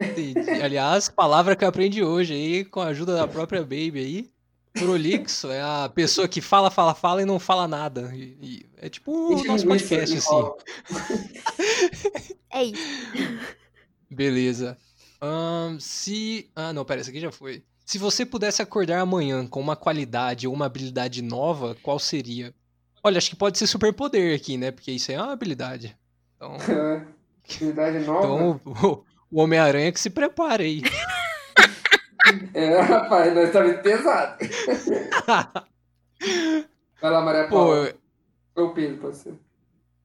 Entendi. Aliás, palavra que eu aprendi hoje aí, com a ajuda da própria Baby aí. Prolixo é a pessoa que fala, fala, fala e não fala nada. E- e é tipo o nosso podcast, assim. É isso. Beleza. Ahn, se. Ah, não, pera, essa aqui já foi. Se você pudesse acordar amanhã com uma qualidade ou uma habilidade nova, qual seria? Olha, acho que pode ser superpoder aqui, né? Porque isso aí é uma habilidade. Então, É, Atividade nova. então o, o Homem-Aranha que se prepare aí. É, rapaz, nós tá muito pesado. Vai lá, Maria Pô, Paula. eu- Foi o Pedro, pode ser.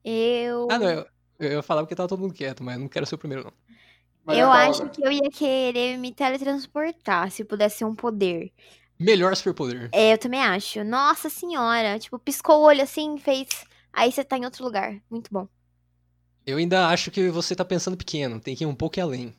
Eu. ah, não, eu, eu ia falar porque tava todo mundo quieto, mas não quero ser o primeiro, não. Maria Eu Paula. acho que eu ia querer me teletransportar, se pudesse ser um poder. Melhor superpoder. É, eu também acho. Nossa senhora. Tipo, piscou o olho assim, fez. Aí você tá em outro lugar. Muito bom. Eu ainda acho que você tá pensando pequeno, tem que ir um pouco além.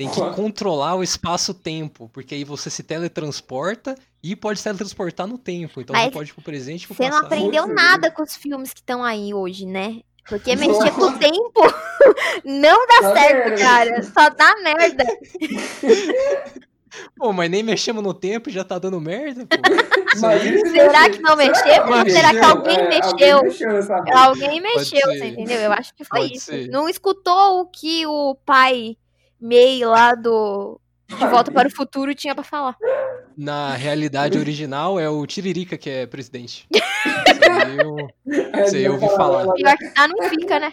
Tem que Ué. controlar o espaço-tempo, porque aí você se teletransporta e pode se teletransportar no tempo. Então Mas você pode ir pro presente e pro Você não passado. aprendeu Putz, nada com os filmes que estão aí hoje, né? Porque mexer com o tempo não dá Dá certo, merda. cara. Só dá merda. Pô, mas nem mexemos no tempo e já tá dando merda, aí- Imagina se Será que não mexeu? Mas Será que alguém É, mexeu? Alguém mexeu? Alguém mexeu, você entendeu? Eu acho que foi Pode isso. ser. Não escutou o que o pai May lá do De Volta para o Futuro tinha pra falar. Na realidade original é o Tiririca que é presidente. Isso aí eu, É, ouvi falar. Pior que tá, não fica, né?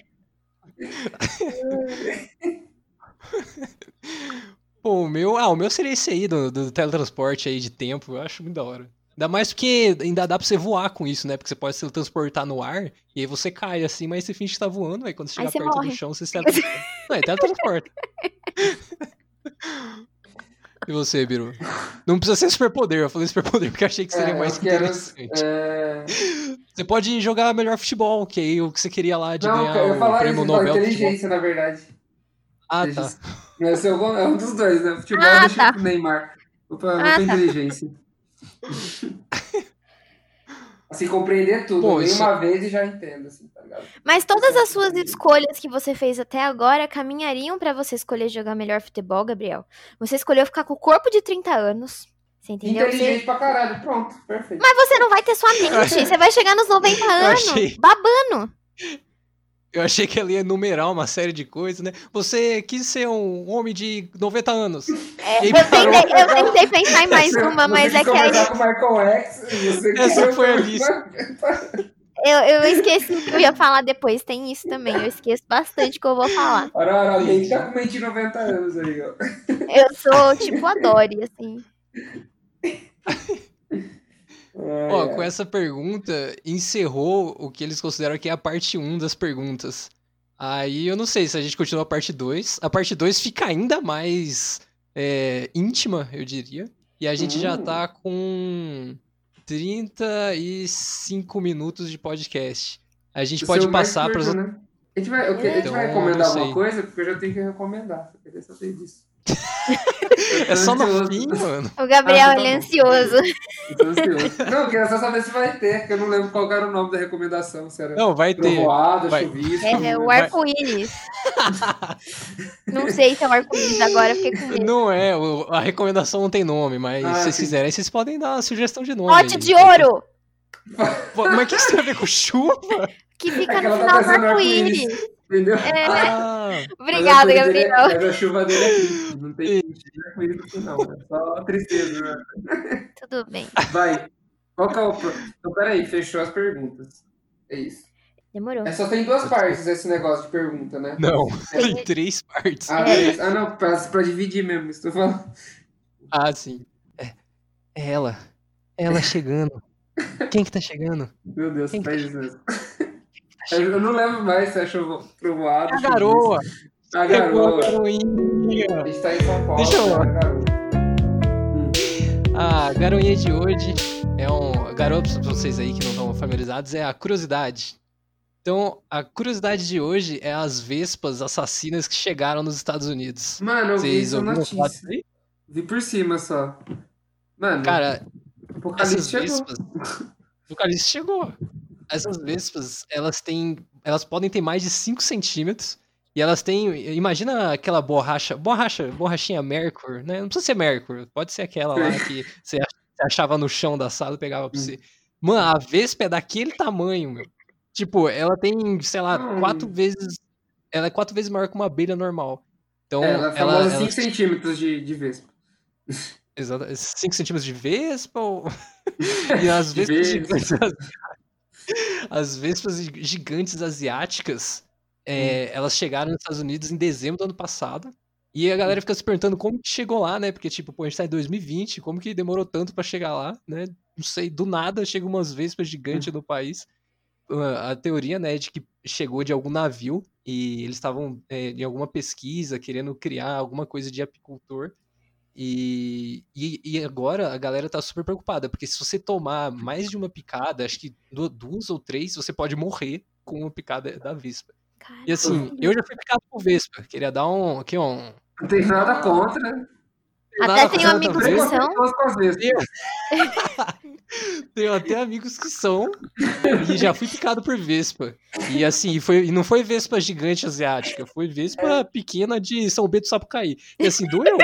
Pô, o meu. Ah, o meu seria esse aí do, do teletransporte aí de tempo. Eu acho muito da hora. Ainda mais porque ainda dá pra você voar com isso, né? Porque você pode se teletransportar no ar e aí você cai assim, mas você finge que tá voando. Aí quando você chegar perto morre. do chão, você se teletransporta. Não, é teletransporta. E você, Biru? Não precisa ser superpoder, eu falei superpoder porque eu achei que seria É, mais quero- interessante. é, Você pode jogar melhor futebol, que aí o que você queria lá de Não, ganhar eu o falar prêmio isso, Nobel inteligência, na verdade. Ah, tá. Inteligência. Não, esse é é um dos dois, né? Futebol Ah, deixa tá. pro Neymar. Vou Ah, pra tá. inteligência. assim, compreender tudo. Pô, isso- uma vez e já entendo, assim, tá ligado? Mas todas as suas escolhas que você fez até agora caminhariam pra você escolher jogar melhor futebol, Gabriel. Você escolheu ficar com o corpo de 30 anos. Você entendeu? Inteligente Você- pra caralho, pronto, perfeito. Mas você não vai ter sua mente. Você vai chegar nos 90 anos achei- babando. Eu achei que ela ia enumerar uma série de coisas, né? Você quis ser um homem de 90 anos. É, eu, tentei, eu tentei pensar em mais Você- uma, mas é que aí com o Michael X, você Essa quer- foi a lista. eu, eu esqueci que eu ia falar depois. Tem isso também. Eu esqueço bastante que eu vou falar. Ora, ora, alguém que tá com mente de 90 anos aí, ó. Eu sou tipo a Dory, assim. Ó, com essa pergunta, encerrou o que eles consideram que é a parte 1 das perguntas. Aí eu não sei se a gente continua a parte 2. A parte 2 fica ainda mais é, íntima, eu diria. E a gente já Hum. tá com 35 minutos de podcast. A gente O pode passar para curto, né? A gente vai, o quê? a gente Então, vai eu recomendar alguma coisa? Porque eu já tenho que recomendar. Eu queria saber disso. É só no fim, mano. O Gabriel, Ah, tá ele é bom. ansioso. Não, eu queria só saber se vai ter, porque eu não lembro qual era o nome da recomendação. Se era Não, vai ter. Trovoada, Vai. chuvisco. É, o Vai- arco-íris. Não sei se é o arco-íris agora, fiquei com medo. Não é, o- a recomendação não tem nome, mas Ah, se vocês sim. quiserem, vocês podem dar sugestão de nome. Pote de ouro! Pô, Mas o que isso tem a ver com chuva? Que fica É que no ela tá final do arco-íris. Entendeu? É. Ah, Obrigada, Mas a coisa dele é- Gabriel. Mas a chuva dele é triste. Não tem arco-íris no final. É só tristeza, né? Tudo bem. Vai. Qual que é o. Então, peraí, fechou as perguntas. É isso. Demorou. É só tem duas partes esse negócio de pergunta, né? não, tem três partes. Ah, três. Ah, não, pra, pra dividir mesmo, estou falando. Ah, sim. É, é ela. É ela chegando. Quem que tá chegando? Meu Deus, Quem que mesmo. Eu não lembro mais se é chuva trovoada. A garoa. A garoa. garoinha. A gente tá em São Paulo. Deixa eu- né? A garoinha de hoje é um. Garoto, pra vocês aí que não estão familiarizados, é a curiosidade. Então, a curiosidade de hoje é as vespas assassinas que chegaram nos Estados Unidos. Mano, eu vi Vocês falar notícia. aí? Vi por cima só. Mano, Cara, essas chegou. vespas. O Apocalipse chegou. Essas vespas, elas têm. Elas podem ter mais de 5 centímetros. E elas têm. Imagina aquela borracha. Borracha, borrachinha Mercury, né? Não precisa ser Mercury. Pode ser aquela lá que você ach- você achava no chão da sala e pegava pra você. Mano, a vespa é daquele tamanho, meu. Tipo, ela tem, sei lá, Hum. quatro vezes. Ela é quatro vezes maior que uma abelha normal. Então, É, ela é ela. famosa ela 5 centímetros de, de vespa. Exato. 5 centímetros de vespa ou... e as vespas vespa. gigantes. As vespas gigantes asiáticas, é, elas chegaram nos Estados Unidos em dezembro do ano passado. E a galera fica se perguntando como que chegou lá, né? Porque, tipo, pô, a gente tá em 2020, como que demorou tanto pra chegar lá, né? Não sei, do nada chegam umas vespas gigantes no país. A teoria, né, é de que chegou de algum navio e eles estavam é, em alguma pesquisa querendo criar alguma coisa de apicultor. E, e, e agora a galera tá super preocupada, porque se você tomar mais de uma picada, acho que du- duas ou três, você pode morrer com uma picada da vespa. E assim, eu já fui picado por vespa, queria dar um. Aqui, um Não tem nada contra. Até nada tenho contra amigos que são. Vespas. Tenho até amigos que são. E já fui picado por vespa. E assim, foi, e não foi vespa gigante asiática, foi vespa pequena de São Bento do Sapucaí. E assim, doeu.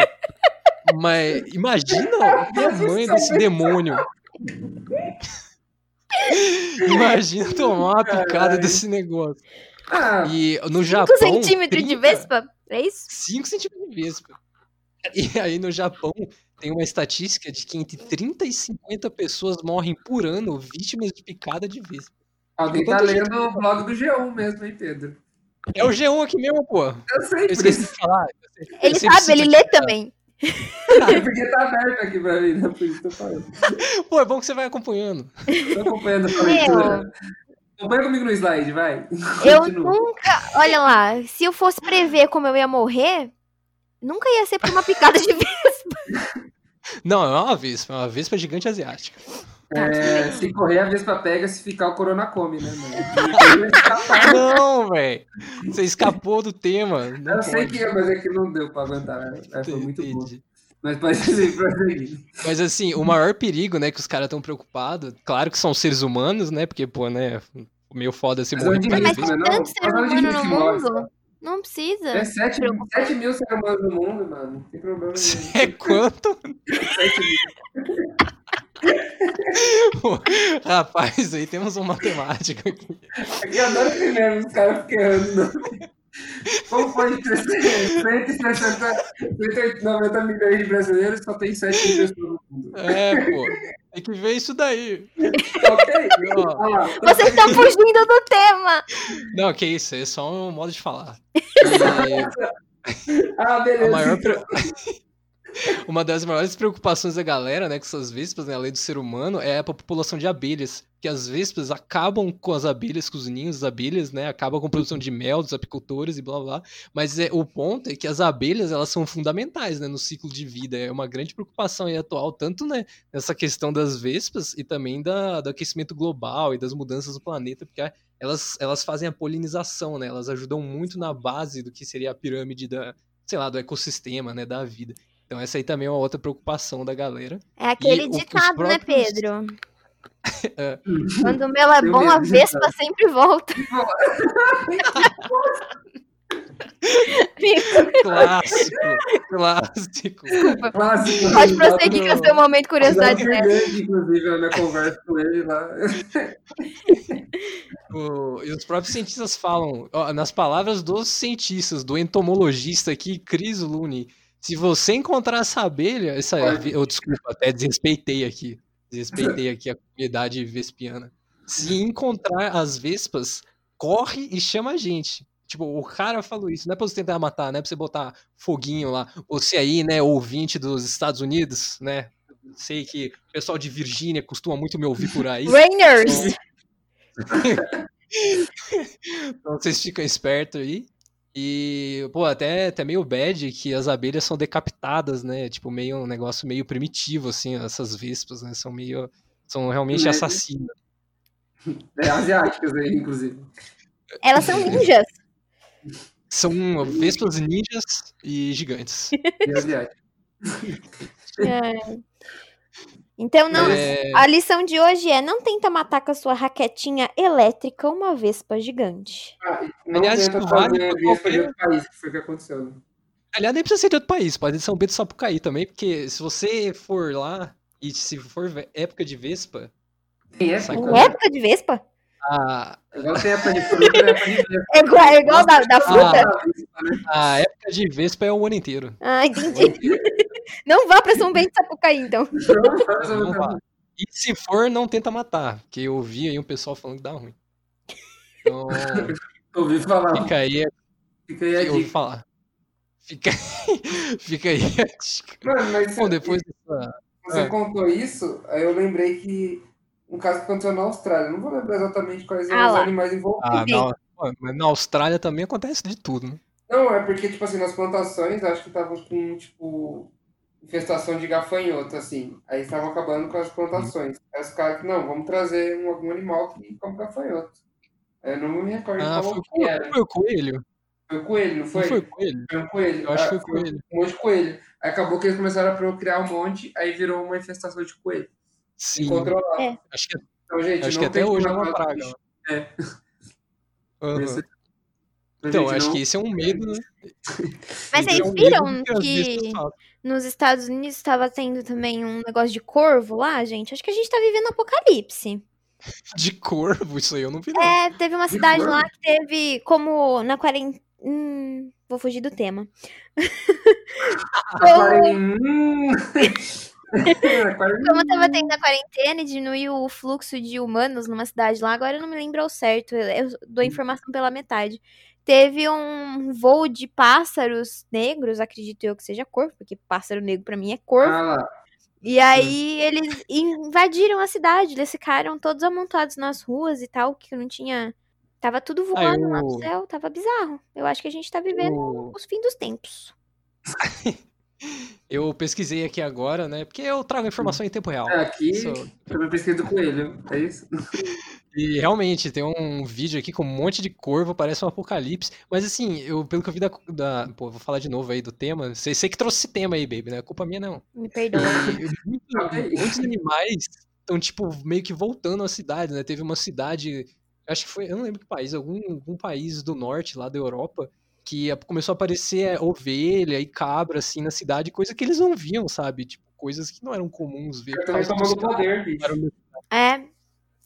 Mas imagina o tamanho desse demônio. Imagina tomar uma picada desse negócio. Ah, E no Japão. 5 centímetros de 30 vespa? É isso? 5 centímetros de vespa. E aí no Japão tem uma estatística de que entre 30 e 50 pessoas morrem por ano vítimas de picada de vespa. alguém tá Quanto gente- lendo o blog do G1 mesmo, hein, Pedro? É o G1 aqui mesmo, pô. Eu Eu sei, por esqueci de falar. eu eu Ele sempre sabe, ele lê também. Porque tá aberto aqui pra mim, né? Por isso que eu tô falando. Pô, é bom que você vai acompanhando. Tô acompanhando a leitura. Acompanha comigo no slide, vai. Eu Continua. nunca. Olha lá, se eu fosse prever como eu ia morrer, nunca ia ser por uma picada de vespa. Não, é uma vespa, é uma vespa gigante asiática. É, se correr, a Vespa pega, se ficar, o Corona come, né, mano? Não, velho. Você escapou do tema. Não Eu sei que é, mas é que não deu pra aguentar. né? É, foi muito bom. Entendi. Mas pode prosseguir. Mas assim, o maior perigo, né, que os caras estão preocupados, claro que são seres humanos, né? Porque, pô, né, meio foda se Mas morrer Mas vespa. né? tem não? tanto ser Mas humano no morre, mundo. Não precisa. É 7, preocupar. mil seres humanos no mundo, mano. Não tem problema nenhum. É quanto? 7 mil. Rapaz, aí temos um matemático aqui. Eu adoro esse meme, os caras ficando. Como foi 160, 190 milhões de brasileiros só tem 7 milhões no mundo? É, pô. Tem que ver isso daí. ok. Ó, estão fugindo do tema. Não, que isso, é só um modo de falar. E Ah, beleza. a maior Uma das maiores preocupações da galera, né, com essas vespas, né, além do ser humano, é a população de abelhas. Que as vespas acabam com as abelhas, com os ninhos das abelhas, né? Acabam com a produção de mel dos apicultores e blá blá. Mas é, o ponto é que as abelhas, elas são fundamentais, né, no ciclo de vida. É uma grande preocupação aí atual, tanto, né, nessa questão das vespas e também da, do aquecimento global e das mudanças do planeta, porque elas, elas fazem a polinização, né? Elas ajudam muito na base do que seria a pirâmide da, sei lá, do ecossistema, né, da vida. Então essa aí também é uma outra preocupação da galera. É aquele E ditado, né, próprios- Pedro? É. Quando o mel é Eu bom, a vespa sempre volta. Clássico, clássico. Clássico. Pode prosseguir com o seu momento Eu curiosidade grande, inclusive, na minha conversa com ele lá. O- e os próprios cientistas falam, ó, nas palavras dos cientistas, do entomologista aqui, Chris Looney, se você encontrar essa abelha, essa, eu desculpa, até desrespeitei aqui, desrespeitei aqui a comunidade vespiana. Se encontrar as vespas, corre e chama a gente. Tipo, o cara falou isso, não é pra você tentar matar, não é pra você botar foguinho lá. Você aí, né, ouvinte dos Estados Unidos, né, sei que o pessoal de Virgínia costuma muito me ouvir por aí. Rainers! Então vocês ficam espertos aí. E, pô, até, até meio bad que as abelhas são decapitadas, né? Tipo, meio um negócio meio primitivo, assim, essas vespas, né? São meio. São realmente Né? assassinas. É, asiáticas aí, inclusive. Elas são ninjas. São vespas ninjas e gigantes. E asiáticas. É. Então, não. É. A lição de hoje é: não tenta matar com a sua raquetinha elétrica uma vespa gigante. Ah, não Aliás, tenta fazer vespa de outro país, que foi o que aconteceu. né? Aliás, nem precisa ser de outro país, pode ser São Pedro do Sapucaí também, porque se você for lá e se for época de vespa. Tem sai época? com- Em época de vespa? A, Igual tem época de fruta, tem época de vespa. É igual, é igual da, da fruta? a época de vespa é o ano inteiro. Ah, entendi. Não vá pra São Bento de Sapucaí, então. Não vá. E se for, não tenta matar, porque eu ouvi aí um pessoal falando que dá ruim. Então, Ouvi falar. fica aí, Fica aí a dica. falar. Fica, fica aí a dica. Mano, mas Bom, depois dessa... você Ah. contou isso, aí eu lembrei que um caso que aconteceu na Austrália. Não vou lembrar exatamente quais Ah eram os lá. animais envolvidos. Ah, na, mas na Austrália também acontece de tudo, né? Não, é porque, tipo assim, nas plantações, acho que estavam com, tipo, infestação de gafanhoto, assim. Aí estavam acabando com as plantações. Aí os caras que, não, vamos trazer um, algum animal que come gafanhoto. Aí eu não me recordo Ah, qual foi, o era. foi o coelho? Foi o coelho, não foi? Não foi o coelho? Foi um coelho. Eu acho que Ah, foi coelho. Um monte de coelho. Aí acabou que eles começaram a procriar um monte, aí virou uma infestação de coelho. Sim. Incontrolável. É. Acho que, Então, gente, acho não que até hoje é uma praga. É. Esse- Então, acho não- que esse é um medo, né? Mas Esse vocês é um viram que nos Estados Unidos estava tendo também um negócio de corvo lá, gente? Acho que a gente tá vivendo um apocalipse. De corvo, isso aí eu não vi, não. É, teve uma De cidade corvo? lá que teve como na quarentena. Hum, vou fugir do tema. Aquarem- Como tava tendo a quarentena e diminuiu o fluxo de humanos numa cidade lá, agora eu não me lembro ao certo, eu dou a informação pela metade. Teve um voo de pássaros negros, acredito eu que seja corvo, porque pássaro negro pra mim é corvo. Ah. E aí eles invadiram a cidade, eles ficaram todos amontoados nas ruas e tal, que não tinha. Tava tudo voando lá no céu, tava bizarro. Eu acho que a gente tá vivendo Eu- os fins dos tempos. Eu pesquisei aqui agora, né? Porque eu trago informação em tempo real. É, aqui, Isso- também pesquisa do coelho. É isso? E realmente, tem um vídeo aqui com um monte de corvo, parece um apocalipse. Mas assim, eu, pelo que eu vi da. da pô, vou falar de novo aí do tema. Sei, sei que trouxe esse tema aí, baby, não é culpa minha, não. Me perdoa. Muito- muitos animais estão, tipo, meio que voltando à cidade, né? Teve uma cidade, acho que foi, eu não lembro que país, algum, algum país do norte, lá da Europa, que começou a aparecer é, ovelha e cabra, assim, na cidade, coisa que eles não viam, sabe? Tipo, coisas que não eram comuns ver. Eu também tomando poder, bicho. É.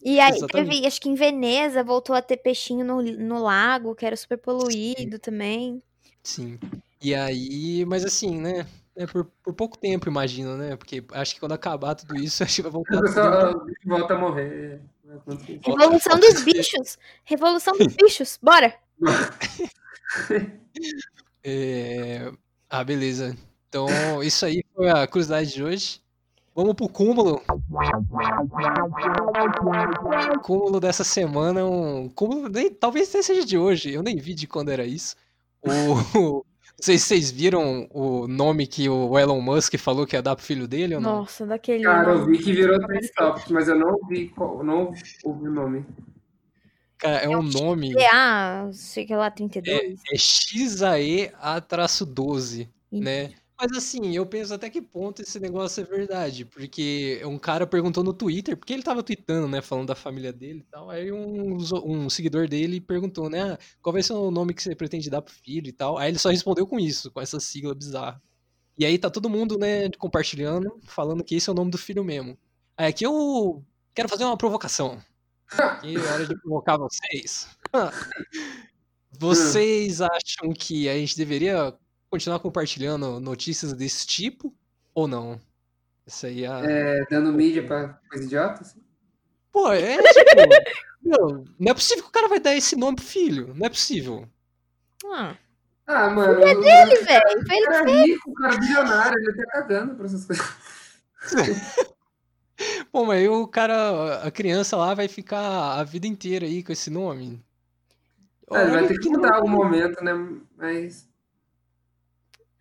E aí Exatamente. teve, acho que em Veneza voltou a ter peixinho no, no lago, que era super poluído também. Sim. E aí, mas assim, né? É por, por pouco tempo, imagino, né? Porque acho que quando acabar tudo isso, acho que vai voltar ah, volta a morrer. Acontecer. Revolução dos bichos. Revolução dos bichos. Bora. É, Ah, beleza. Então, isso aí foi a curiosidade de hoje. Vamos pro cúmulo. O cúmulo dessa semana, um cúmulo, nem, talvez até seja de hoje, eu nem vi de quando era isso. O, não sei se vocês viram o nome que o Elon Musk falou que ia dar pro filho dele ou não? Nossa, daquele. Cara, eu vi que virou trend topic, mas eu não vi, qual- não ouvi o nome. Cara, é um nome. Ah, sei que lá, 32. É, é XAE-12, né? Mas assim, eu penso até que ponto esse negócio é verdade, porque um cara perguntou no Twitter, porque ele tava tweetando, né, falando da família dele e tal, aí um, um seguidor dele perguntou, né, ah, qual vai ser o nome que você pretende dar pro filho e tal, aí ele só respondeu com isso, com essa sigla bizarra. E aí tá todo mundo, né, compartilhando, falando que esse é o nome do filho mesmo. Aí aqui eu quero fazer uma provocação. Aqui é hora de provocar vocês. Vocês acham que a gente deveria continuar compartilhando notícias desse tipo ou não? Isso aí é. É, dando mídia pra coisa idiota? assim? Pô, é tipo. meu, não é possível que o cara vai dar esse nome pro filho. Não é possível. Ah, Ah, mano. é dele, velho. Ele é fez. rico, o cara é bilionário, ele tá cagando pra essas coisas. Pô, mas aí o cara, a criança lá vai ficar a vida inteira aí com esse nome. É, ele vai ter que mudar algum momento, né? Mas.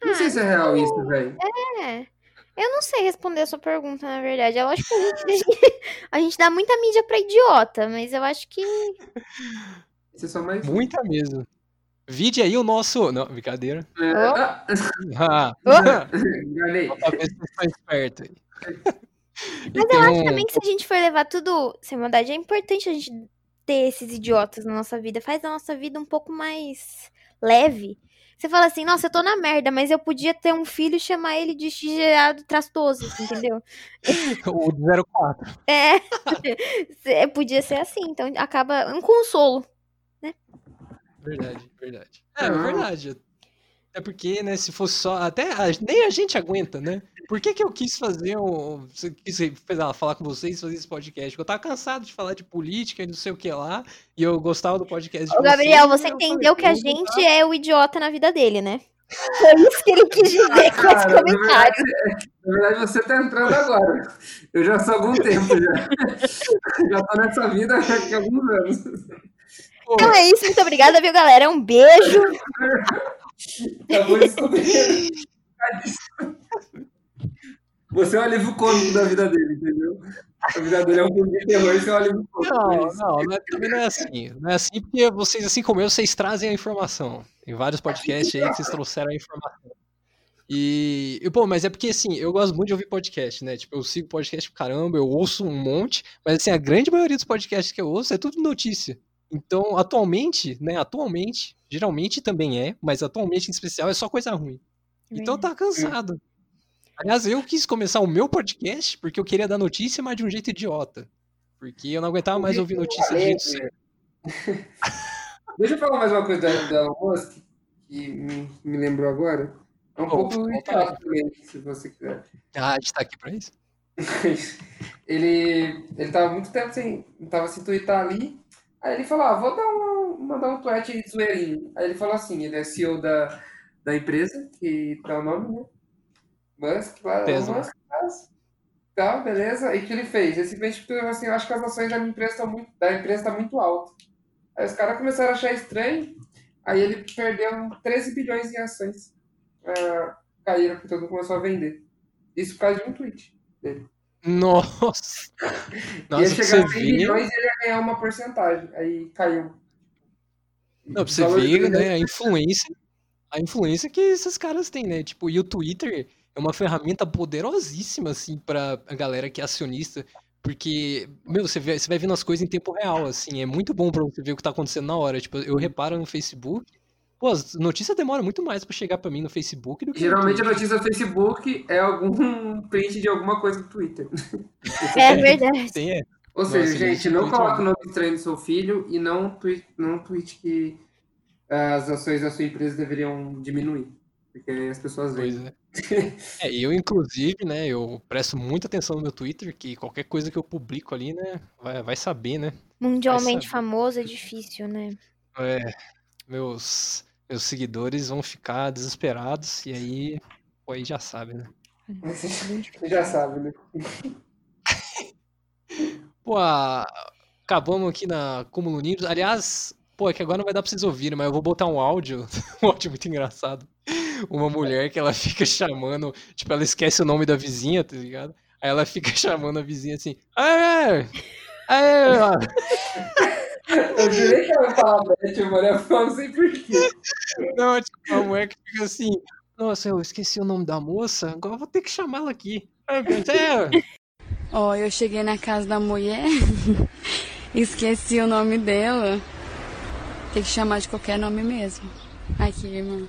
Não sei se é real isso, velho. É. Eu não sei responder a sua pergunta, na verdade. Eu acho que a gente, a gente dá muita mídia pra idiota, mas eu acho que. Isso é só mais. Muita mesmo. Vide aí o nosso. Não, brincadeira. É, ah, Ah, pra ver se vocês estão espertos aí. Mas eu acho Então, também que se a gente for levar tudo sem maldade, é importante a gente ter esses idiotas na nossa vida. Faz a nossa vida um pouco mais leve. Você fala assim, nossa, eu tô na merda, mas eu podia ter um filho e chamar ele de gerado trastoso, entendeu? o 04. É. É, Podia ser assim, então acaba um consolo. Verdade, verdade. É, verdade. É porque, né, se fosse só. Até a- nem a gente aguenta, né? Por que, que eu quis fazer um. Quis sei lá, falar com vocês fazer esse podcast? Porque eu tava cansado de falar de política e não sei o que lá. E eu gostava do podcast de Ô, Gabriel, vocês, você eu entendeu falei, que a "Vou gente botar". é o idiota na vida dele, né? Foi isso que ele quis dizer com esse comentário. verdade, na verdade, você tá entrando agora. Eu já sou há algum tempo já. Já tô nessa vida há alguns anos. Então é isso, muito obrigada, viu, galera? Um beijo. Acabou de descobrir. Você é o alívio cômico da vida dele, entendeu? A vida dele é um filme de terror e você é o alívio cômico. Não, é não, não é- também não é assim. Não é assim porque vocês, assim como eu, vocês trazem a informação. Tem vários podcasts aí que vocês trouxeram a informação. E, e, pô, mas é porque assim, eu gosto muito de ouvir podcast, né? Tipo, eu sigo podcast pra caramba, eu ouço um monte, mas assim, a grande maioria dos podcasts que eu ouço é tudo notícia. Então, atualmente, né? Atualmente, geralmente também é, mas atualmente em especial é só coisa ruim. Então tava cansado. Aliás, eu quis começar o meu podcast porque eu queria dar notícia, mas de um jeito idiota. Porque eu não aguentava mais ouvir notícia de jeito certo. Deixa eu falar mais uma coisa da, da Elon Musk, que me, me lembrou agora. É um Oh, pouco idiota também, se você quiser. Ah, a gente tá aqui pra isso? ele, ele tava muito tempo sem. Tava sem twittar ali. Aí ele falou: ah, vou dar uma, mandar um tweet zoeirinho. Aí ele falou assim: ele é CEO da, da empresa, que tá o nome, né? Musk, lá. Musk, mas- tá, beleza. E o que ele fez? Esse tipo assim: eu acho que as ações da minha empresa estão muito, da empresa tá muito alta. Aí os caras começaram a achar estranho. Aí ele perdeu 13 bilhões em ações. Ah, caíram, porque todo mundo começou a vender. Isso por causa de um tweet dele. Nossa! ia Nossa, pra chegar a 100 ver. milhões e ele ia ganhar uma porcentagem. Aí caiu. Não, pra você ver, né, a influência, a influência que esses caras têm, né? Tipo, e o Twitter é uma ferramenta poderosíssima, assim, pra a galera que é acionista, porque, meu, você, vê, você vai vendo as coisas em tempo real, assim, é muito bom pra você ver o que tá acontecendo na hora. Tipo, eu reparo no Facebook Pô, as notícias demoram muito mais pra chegar pra mim no Facebook do que Geralmente a no notícia do Facebook é algum print de alguma coisa do Twitter. É verdade. Sim, é. Ou Nossa, seja, esse gente, não Twitter- coloque o nome estranho do seu filho e não tweet, não tweet que as ações da sua empresa deveriam diminuir. Porque aí as pessoas veem. Pois é. É, eu, inclusive, né, eu presto muita atenção no meu Twitter, que qualquer coisa que eu publico ali, né, vai, vai saber, né? Mundialmente saber. famoso é difícil, né? É, meus, meus seguidores vão ficar desesperados, e aí, pô, aí já sabe, né? Você já sabe, né? Pô, acabamos aqui na Cúmulo Ninjas. Aliás, pô, é que agora não vai dar pra vocês ouvirem, mas eu vou botar um áudio, um áudio muito engraçado. Uma mulher que ela fica chamando, tipo, ela esquece o nome da vizinha, tá ligado? Aí ela fica chamando a vizinha assim, aê, aê, ó." Eu jurei que ela ia falar Beth, mano. Eu não sei porquê. Não, tipo, uma mulher que fica assim, nossa, eu esqueci o nome da moça, agora eu vou ter que chamar ela aqui. É, Ó, eu cheguei na casa da mulher, esqueci o nome dela. Tem que chamar de qualquer nome mesmo. Aqui, irmã.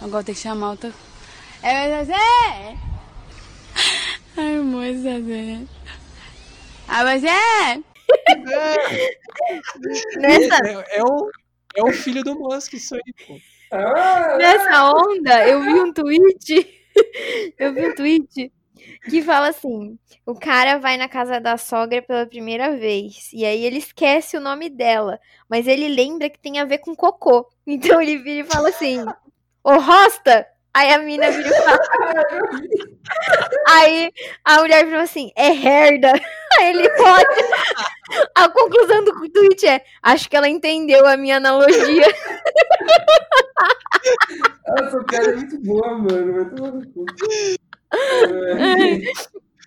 Agora tem que chamar outra. É você! Ai, moça, Zé. Ah, você! Nessa, é, é o, é o filho do Musk, isso aí, pô. nessa onda, eu vi um tweet. eu vi um tweet que fala assim: o cara vai na casa da sogra pela primeira vez. E aí ele esquece o nome dela. Mas ele lembra que tem a ver com cocô. Então ele vira e fala assim: Ô Rosta! Aí a mina vira e fala. Aí a mulher falou assim: é herda. Aí ele pode. A conclusão do tweet é: acho que ela entendeu a minha analogia. Essa piada é muito boa, mano. Vai tomar no cu. Ai,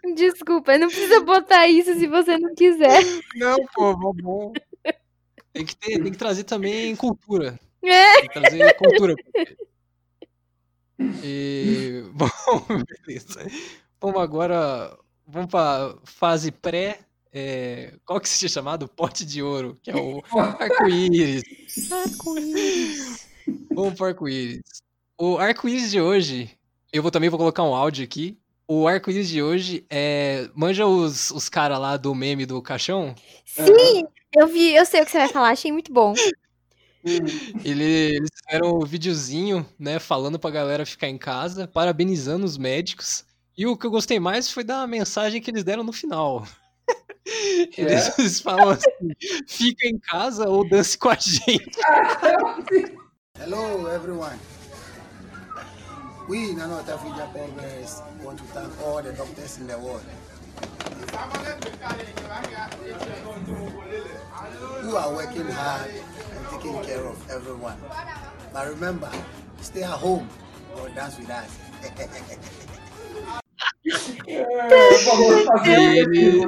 Desculpa, não precisa botar isso se você não quiser. Não, pô, bom, bom. Tem que, ter, tem que trazer também cultura. É. Tem que trazer cultura. E, bom, beleza. Vamos agora, vamos para fase pré. é, qual que seja chamado? Pote de ouro, que é o arco-íris. Arco-íris. Vamos para o arco-íris. O arco-íris de hoje, eu vou também vou colocar um áudio aqui. O arco-íris de hoje é. Manja os, os caras lá do meme do caixão? Sim, eu vi, eu sei o que você vai falar, achei muito bom. Ele- eles fizeram um videozinho, né, falando pra galera ficar em casa, parabenizando os médicos. E o que eu gostei mais foi da mensagem que eles deram no final. Eles, eles falam assim: fica em casa ou dance com a gente. Hello, everyone. We, Nano Tafi Japanese, want to thank all the doctors in the world who are working hard and taking care of everyone. But remember, stay at home or dance with us. E, ele-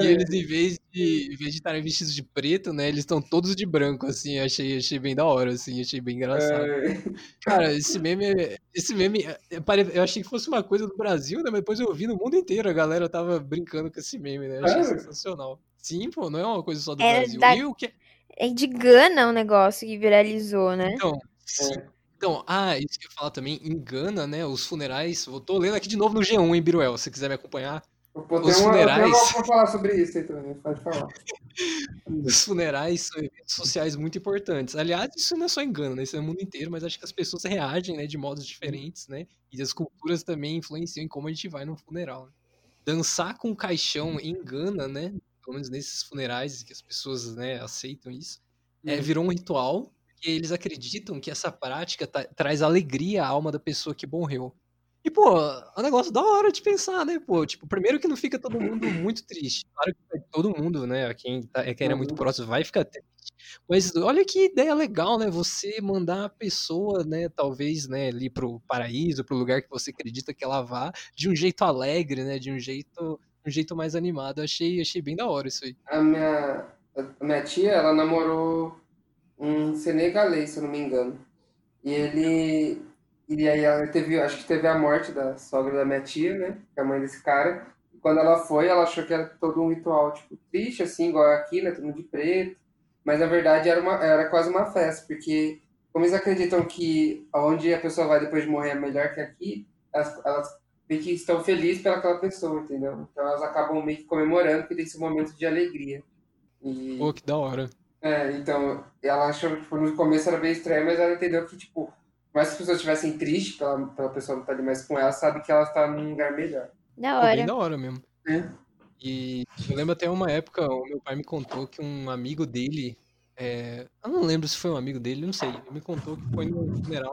e eles, em vez de estarem vestidos de preto, né, eles estão todos de branco, assim, achei, achei bem da hora, assim, achei bem engraçado. Cara, esse meme, esse meme, é, eu achei que fosse uma coisa do Brasil, né, mas depois eu vi no mundo inteiro, a galera tava brincando com esse meme, né, achei É? sensacional. Sim, pô, não é uma coisa só do É Brasil. da- E o que, É de Gana o negócio que viralizou, né? Então, sim. Então, ah, isso que eu ia falar também, engana, né, os funerais, eu tô lendo aqui de novo no G1, hein, Biruel, se você quiser me acompanhar. Tem Os uma, funerais, pra falar sobre isso aí também, pode falar. os funerais são eventos sociais muito importantes. Aliás, isso não é só engano, né, isso é no mundo inteiro, mas acho que as pessoas reagem, né, de modos diferentes, né, e as culturas também influenciam em como a gente vai no funeral. né. Dançar com caixão engana, né, pelo menos nesses funerais que as pessoas, né, aceitam isso, é, Uhum. virou um ritual que eles acreditam que essa prática ta- traz alegria à alma da pessoa que morreu. E, pô, é um negócio da hora de pensar, né, pô? Tipo, primeiro que não fica todo mundo muito triste. Claro que todo mundo, né, quem, tá, quem era muito Uhum. próximo vai ficar triste. Mas olha que ideia legal, né? Você mandar a pessoa, né, talvez, né, ali pro paraíso, pro lugar que você acredita que ela vá, de um jeito alegre, né? De um jeito, um jeito mais animado. Eu Achei, achei bem da hora isso aí. A minha, a minha tia, ela namorou um senegalês, se eu não me engano. E ele. E aí ela teve, acho que teve a morte da sogra da minha tia, né? Que é a mãe desse cara. E quando ela foi, ela achou que era todo um ritual, tipo, triste, assim, igual aqui, né? Todo mundo de preto. mas na verdade era, uma, era quase uma festa, porque como eles acreditam que onde a pessoa vai depois de morrer é melhor que aqui, elas, elas meio que estão felizes pelaquela pessoa, entendeu? Então elas acabam meio que comemorando que tem esse momento de alegria. E, Pô, que da hora. É, então, ela achou, tipo, no começo era bem estranho, mas ela entendeu que, tipo, por mais que as pessoas estivessem tristes pela, pela pessoa não estar ali mais com ela, sabe que ela está num lugar melhor. Da Pô, bem hora. da hora mesmo. É. E eu lembro até uma época, o meu pai me contou que um amigo dele, é, eu não lembro se foi um amigo dele, não sei, ele me contou que foi no funeral.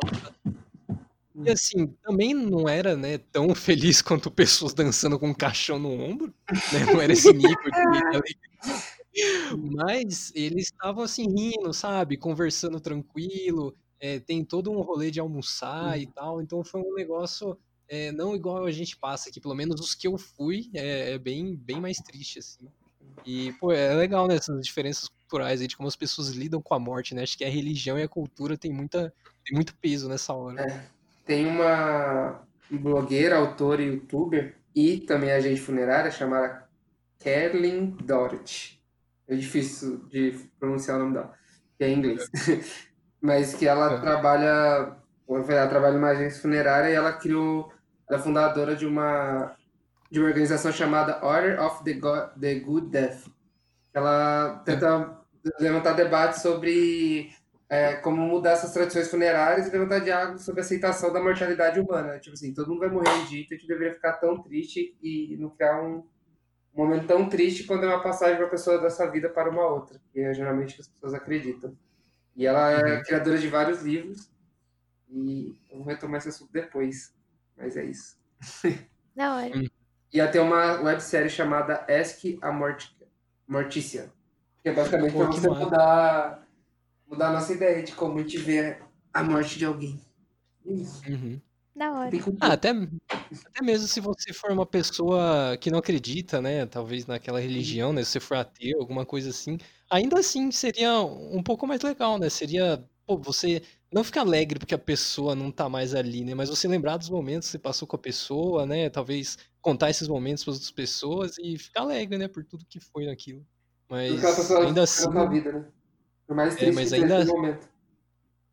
E assim, também não era, né, tão feliz quanto pessoas dançando com um caixão no ombro, né, não era esse nível de alegria. Mas eles estavam assim rindo, sabe, conversando tranquilo, é, tem todo um rolê de almoçar e tal, então foi um negócio é, não igual a gente passa aqui, pelo menos os que eu fui, é, é bem, bem mais triste, assim. E, pô, é legal, né, essas diferenças culturais aí, de como as pessoas lidam com a morte, né? Acho que a religião e a cultura tem, muita, tem muito peso nessa hora. É. Tem uma blogueira, autora e youtuber, e também agente funerária, chamada Kerlin Dorothy. É difícil de pronunciar o nome dela, que é em inglês. Mas que ela trabalha, ela trabalha numa agência funerária e ela criou, ela é fundadora de uma de uma organização chamada Order of the, the Good Death. Ela tenta levantar debates sobre é, como mudar essas tradições funerárias e levantar diálogo sobre a aceitação da mortalidade humana. Tipo assim, todo mundo vai morrer um dia, então a gente deveria ficar tão triste e não criar um, um momento tão triste quando é uma passagem de uma pessoa dessa vida para uma outra, que é geralmente o que as pessoas acreditam. E ela é Uhum. criadora de vários livros, e eu vou retomar esse assunto depois, mas é isso. Da hora. E ela tem uma websérie chamada Ask a Mort Morticia, que é basicamente para que você mudar, mudar a nossa ideia de como a gente vê a morte de alguém. Isso. Uhum. Da hora. Ah, até, até mesmo se você for uma pessoa que não acredita, né? Talvez naquela religião, né? Se você for ateu, alguma coisa assim, ainda assim seria um pouco mais legal, né? Seria, pô, você não ficar alegre porque a pessoa não tá mais ali, né? Mas você lembrar dos momentos que você passou com a pessoa, né? Talvez contar esses momentos para outras pessoas e ficar alegre, né? Por tudo que foi naquilo. Mas ainda assim. vida, né? Por mais É, triste mas que seja ainda- momento.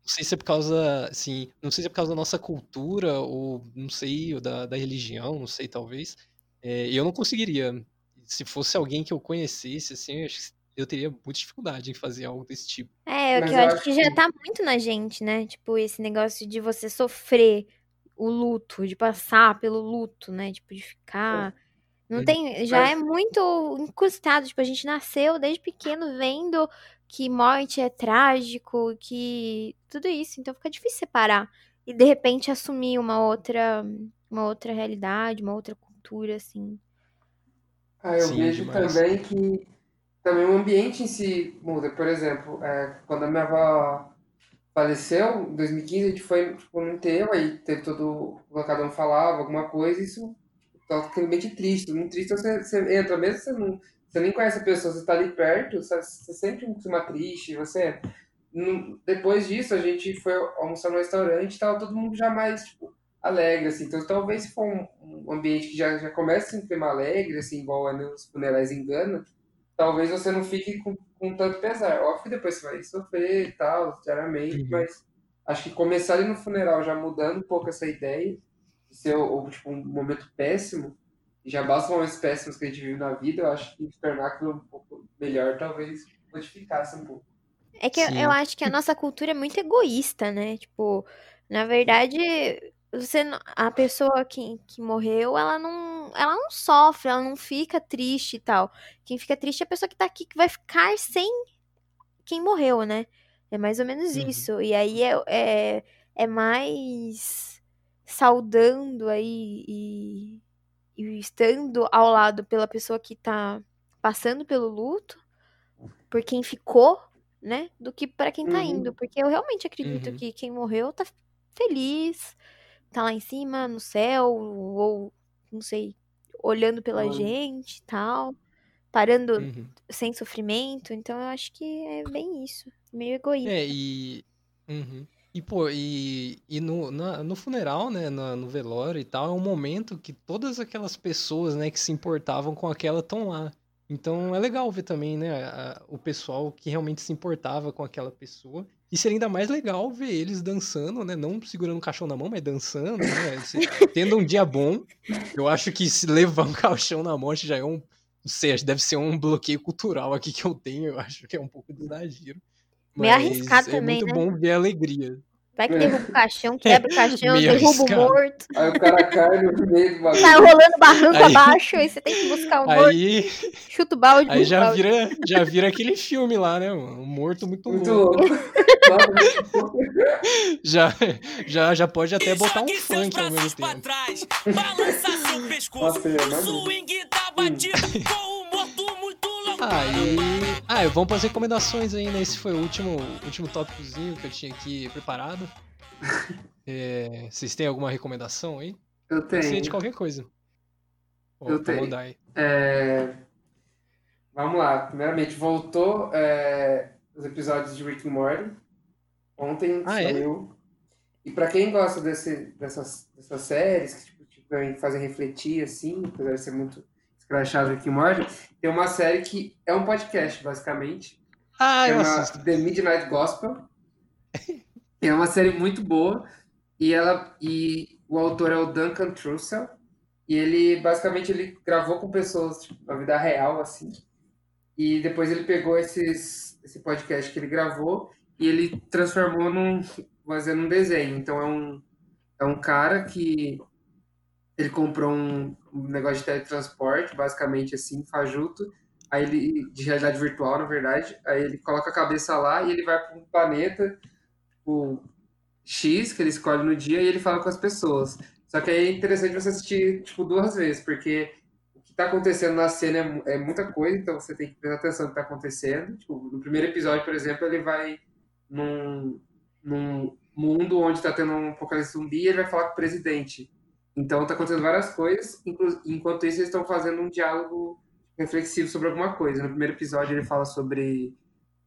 Não sei se é por causa, assim, não sei se é por causa da nossa cultura ou não sei, ou da, da religião, não sei, talvez. É, eu não conseguiria. Se fosse alguém que eu conhecesse, assim, eu, acho que eu teria muita dificuldade em fazer algo desse tipo. É, o que eu eu acho acho que já que- tá muito na gente, né? Tipo, esse negócio de você sofrer o luto, de passar pelo luto, né? Tipo, de ficar. Não Uhum. tem. Já Mas- é muito incrustado. Tipo, a gente nasceu desde pequeno vendo que morte é trágico, que. Tudo isso. Então fica difícil separar. E de repente assumir uma outra. Uma outra realidade, uma outra cultura, assim. Ah, eu Sim, vejo demais. também que também o ambiente em si muda. Por exemplo, é, quando a minha avó faleceu, em 2015, a gente foi tipo, no enterro, aí teve todo. Cada um falava alguma coisa, e isso aquele ambiente triste, muito triste. Então você, você entra, mesmo você não. Você nem conhece a pessoa, você está ali perto, você, você sente um clima triste, você. depois disso, a gente foi almoçar no restaurante e tava todo mundo já mais, tipo, alegre, assim. Então, talvez se for um, ambiente que já, já começa em clima alegre, assim, igual é nos funerais em Gana, talvez você não fique com, com tanto pesar. Óbvio que depois você vai sofrer e tal, diariamente, Uhum. mas acho que começar ali no funeral já mudando um pouco essa ideia, de ser tipo, um momento péssimo, já basta momentos péssimos que a gente vive na vida, eu acho que tornar aquilo um pouco melhor talvez modificasse um pouco. É que eu, eu acho que a nossa cultura é muito egoísta, né? Tipo, na verdade, você, a pessoa que, que morreu, ela não, ela não sofre, ela não fica triste e tal. Quem fica triste é a pessoa que tá aqui, que vai ficar sem quem morreu, né? É mais ou menos Uhum. isso. E aí é, é, é mais saudando aí e, e estando ao lado pela pessoa que tá passando pelo luto, por quem ficou, né? Do que pra quem tá Uhum. indo. Porque eu realmente acredito Uhum. que quem morreu tá feliz, tá lá em cima, no céu, ou não sei, olhando pela Olha. gente e tal, parando Uhum. sem sofrimento. Então eu acho que é bem isso. Meio egoísta. É, e. Uhum. E, pô, e, e no, na- no funeral, né, na- no velório e tal, é um momento que todas aquelas pessoas, né, que se importavam com aquela estão lá. Então é legal ver também, né, a- o pessoal que realmente se importava com aquela pessoa. E seria ainda mais legal ver eles dançando, né? Não segurando o caixão na mão, mas dançando, né? Se- tendo um dia bom. Eu acho que se levar um caixão na mão já é um. Não sei, deve ser um bloqueio cultural aqui que eu tenho. Eu acho que é um pouco de exagero. Meio arriscado é também, muito né? bom ver a alegria. Vai que derruba o caixão, quebra o caixão, derruba o morto. Aí o cara cai no meio do bagulho. Tá rolando barranco Aí- abaixo, aí você tem que buscar o morto. Aí, Chuta o balde, aí o já balde. vira, já vira aquele filme lá, né? mano? Um morto muito, Muito louco. louco. Já, já, já pode até botar um funk ao mesmo tempo. Nossa, eu imagino. Aí. Ah, e vamos para as recomendações aí, né? Esse foi o último, último tópicozinho que eu tinha aqui preparado. É, vocês têm alguma recomendação aí? Eu Pode ser de tenho. qualquer coisa. Eu tenho. É, Vamos lá. Primeiramente, voltou é, os episódios de Rick and Morty. Ontem Ah, é? saiu. E pra quem gosta desse, dessas, dessas séries que tipo, tipo, fazem refletir, assim, apesar de ser muito escrachado Rick and Morty, tem uma série que é um podcast, basicamente. Ah, eu chama assisto. The Midnight Gospel. É uma série muito boa e ela e o autor é o Duncan Trussell e ele basicamente ele gravou com pessoas tipo, na vida real assim e depois ele pegou esses esse podcast que ele gravou e ele transformou num fazendo um desenho então é um é um cara que ele comprou um, negócio de teletransporte basicamente assim fajuto aí ele de realidade virtual na verdade aí ele coloca a cabeça lá e ele vai para um planeta o X que ele escolhe no dia e ele fala com as pessoas. Só que aí é interessante você assistir tipo duas vezes, porque o que está acontecendo na cena é, é muita coisa, então você tem que prestar atenção no que está acontecendo. Tipo, no primeiro episódio, por exemplo, ele vai num, num mundo onde está tendo um apocalipse zumbi e ele vai falar com o presidente. Então tá acontecendo várias coisas, enquanto isso eles estão fazendo um diálogo reflexivo sobre alguma coisa. No primeiro episódio ele fala sobre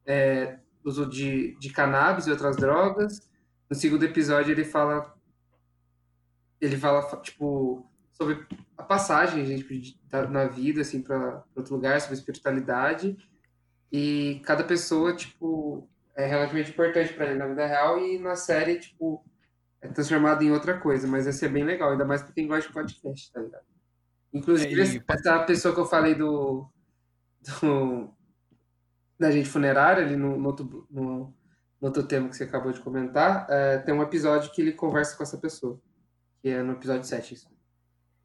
é, uso de, de cannabis e outras drogas. No segundo episódio ele fala ele fala tipo sobre a passagem gente da- na vida assim para outro lugar, sobre espiritualidade. E cada pessoa tipo é relativamente importante para ele na vida real e na série tipo é transformado em outra coisa, mas vai ser bem legal, ainda mais para quem gosta de podcast, tá ligado? Inclusive, É, e essa pessoa que eu falei do, do da gente funerária ali no, no outro, no, no outro tema que você acabou de comentar, é, tem um episódio que ele conversa com essa pessoa, que é no episódio 7. Isso.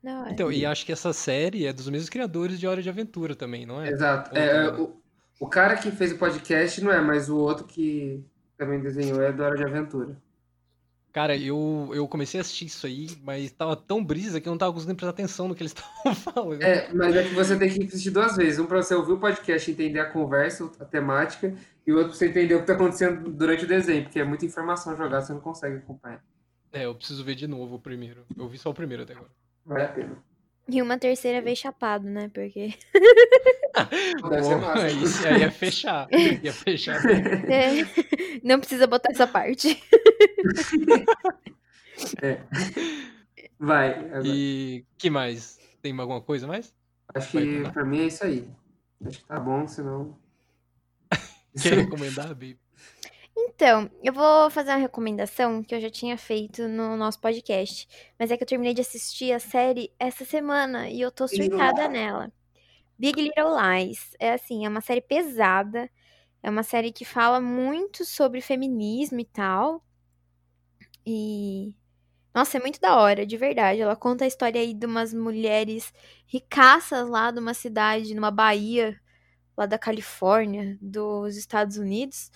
Da hora. Então, e acho que essa série é dos mesmos criadores de Hora de Aventura também, não é? Exato. É, não? o, o cara que fez o podcast não é, mas o outro que também desenhou é do Hora de Aventura. Cara, eu, eu comecei a assistir isso aí, mas tava tão brisa que eu não tava conseguindo prestar atenção no que eles estavam falando. É, mas é que você tem que assistir duas vezes. Um para você ouvir o podcast e entender a conversa, a temática, e o outro pra você entender o que tá acontecendo durante o desenho, porque é muita informação jogada, você não consegue acompanhar. É, eu preciso ver de novo o primeiro. Eu vi só o primeiro até agora. Vale a pena. E uma terceira vez chapado, né? Porque. Isso aí ia fechar. Ia fechar. É, não precisa botar essa parte. É. Vai. agora. E que mais? Tem alguma coisa mais? Acho que pra mim é isso aí. Acho que tá bom, senão. Quer recomendar, baby? Então, eu vou fazer uma recomendação que eu já tinha feito no nosso podcast. Mas é que eu terminei de assistir a série essa semana e eu tô surtada nela. Big Little Lies. É assim, é uma série pesada. É uma série que fala muito sobre feminismo e tal. E. Nossa, é muito da hora, de verdade. Ela conta a história aí de umas mulheres ricaças lá de uma cidade, numa Bahia, lá da Califórnia, dos Estados Unidos.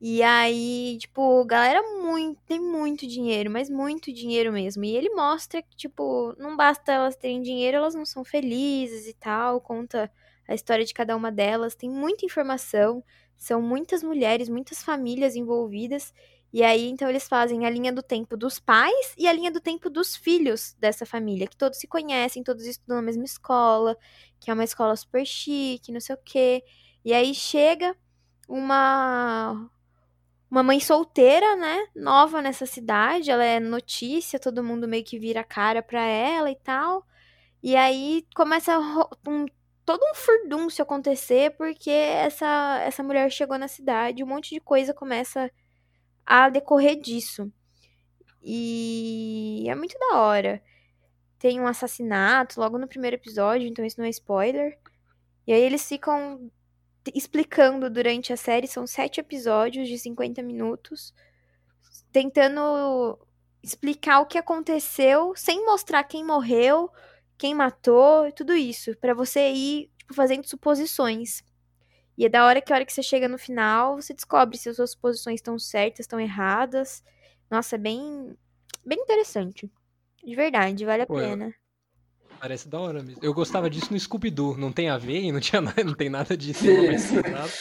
E aí, tipo, galera muito, tem muito dinheiro, mas muito dinheiro mesmo. E ele mostra que, tipo, não basta elas terem dinheiro, elas não são felizes e tal. Conta a história de cada uma delas. Tem muita informação. São muitas mulheres, muitas famílias envolvidas. E aí, então, eles fazem a linha do tempo dos pais e a linha do tempo dos filhos dessa família, que todos se conhecem, todos estudam na mesma escola, que é uma escola super chique, não sei o quê. E aí chega uma uma mãe solteira, né, nova nessa cidade, ela é notícia, todo mundo meio que vira cara pra ela e tal. E aí começa um todo um furdúncio acontecer porque essa, essa mulher chegou na cidade, um monte de coisa começa a decorrer disso. E é muito da hora. Tem um assassinato logo no primeiro episódio, então isso não é spoiler. E aí eles ficam explicando durante a série, são sete episódios de 50 minutos, tentando explicar o que aconteceu sem mostrar quem morreu, quem matou, tudo isso, para você ir tipo, fazendo suposições. E é da hora que a hora que você chega no final, você descobre se as suas suposições estão certas, estão erradas. Nossa, é bem bem interessante. De verdade, vale a Pô, pena. Parece da hora mesmo. Eu gostava disso no Scooby-Doo. Não tem a ver e não, tinha não tem nada de tema mais centrado.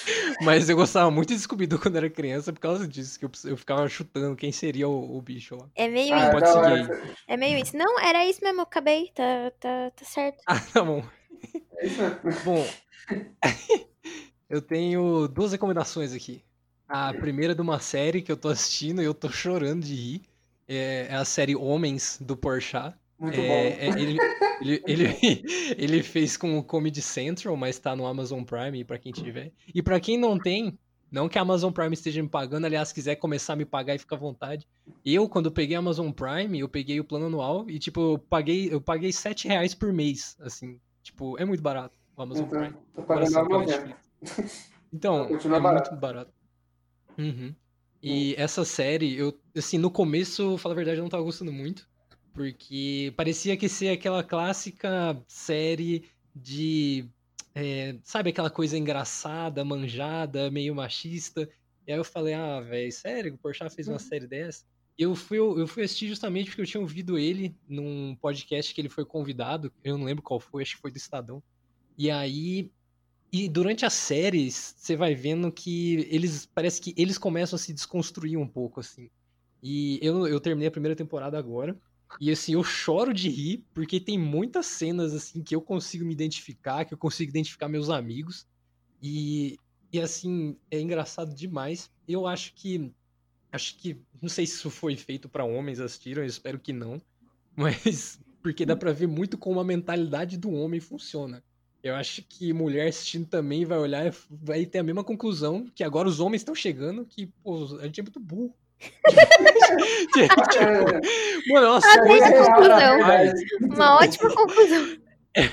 Mas eu gostava muito de Scooby-Doo quando era criança por causa disso, que eu, eu ficava chutando quem seria o, o bicho lá. É meio Ah, isso. pode seguir aí. É meio isso. Não, era isso mesmo, eu acabei, tá, tá, tá certo. Ah, tá bom. Bom, eu tenho duas recomendações aqui. A primeira é de uma série que eu tô assistindo e eu tô chorando de rir. É, é a série Homens, do Porchat. Muito É, bom. é, ele, ele, ele, ele fez com o Comedy Central, mas tá no Amazon Prime pra quem tiver. E pra quem não tem, não que a Amazon Prime esteja me pagando, aliás, se quiser começar a me pagar e fica à vontade. Eu, quando peguei a Amazon Prime, eu peguei o plano anual e, tipo, eu paguei, eu paguei 7 reais por mês, assim. Tipo, é muito barato o Amazon Então, Prime. tô em pagando comparação com a 90. Netflix. Então, é barato. muito barato. Uhum. E essa série, eu, assim, no começo, falar a verdade, eu não tava gostando muito. Porque parecia que ser aquela clássica série de. é, sabe aquela coisa engraçada, manjada, meio machista. E aí eu falei, ah, velho, sério, o Porchat fez uma série dessa? E eu fui, eu fui assistir justamente porque eu tinha ouvido ele num podcast que ele foi convidado, eu não lembro qual foi, acho que foi do Estadão. E aí e durante as séries, você vai vendo que eles. Parece que eles começam a se desconstruir um pouco, assim. E eu, eu terminei a primeira temporada agora. E assim, eu choro de rir, porque tem muitas cenas assim que eu consigo me identificar, que eu consigo identificar meus amigos. E, e assim, é engraçado demais. Eu acho que. Acho que. Não sei se isso foi feito pra homens assistiram, eu espero que não. Mas. Porque dá pra ver muito como a mentalidade do homem funciona. Eu acho que mulher assistindo também vai olhar e vai ter a mesma conclusão que agora os homens estão chegando, que, pô, a gente é muito burro. tipo, mano, é umas Adorei coisas que os essa caras conclusão. fazem. Uma ótima conclusão.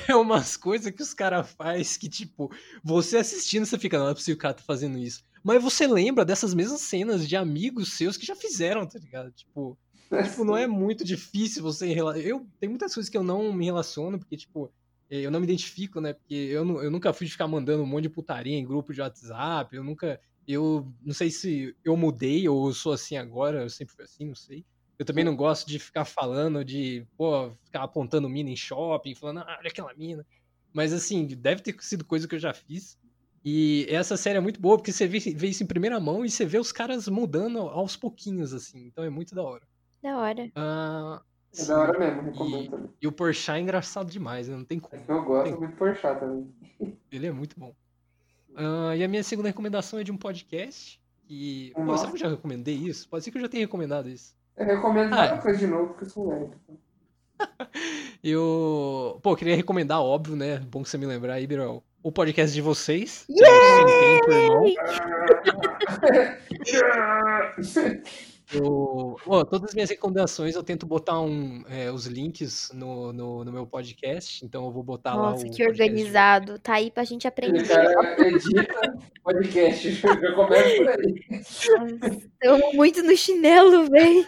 É umas coisas que os caras fazem que, tipo, você assistindo, você fica, não é possível o cara tá fazendo isso. Mas você lembra dessas mesmas cenas de amigos seus que já fizeram, tá ligado? Tipo, tipo não é muito difícil você. Eu tem muitas coisas que eu não me relaciono, porque, tipo, eu não me identifico, né? Porque eu, eu nunca fui de ficar mandando um monte de putaria em grupo de WhatsApp, eu nunca. Eu não sei se eu mudei ou sou assim agora, eu sempre fui assim, não sei. Eu também não gosto de ficar falando de, pô, ficar apontando mina em shopping, falando, ah, olha aquela mina. Mas assim, deve ter sido coisa que eu já fiz. E essa série é muito boa, porque você vê, vê isso em primeira mão e você vê os caras mudando aos pouquinhos, assim. Então é muito da hora. Da hora. Ah, É da hora mesmo, e, também. e o Porchat é engraçado demais, né? não tem como. Eu gosto muito de Porchat também. Ele é muito bom. Ah, e a minha segunda recomendação é de um podcast. Pô, Nossa. será que eu já recomendei isso? Pode ser que eu já tenha recomendado isso. Eu recomendo Ah, várias coisas de novo, porque eu sou lento. Eu. Pô, eu queria recomendar, óbvio, né? Bom que você me lembrar aí, Birol. O podcast de vocês. que é o Sem Tempo, Irmão. Eu, Pô, todas as minhas recomendações eu tento botar um, é, os links no, no, no meu podcast, então eu vou botar lá Nossa, que podcast organizado. Tá aí pra gente aprender. cara podcast, já começa por aí. Eu amo muito no chinelo, véi.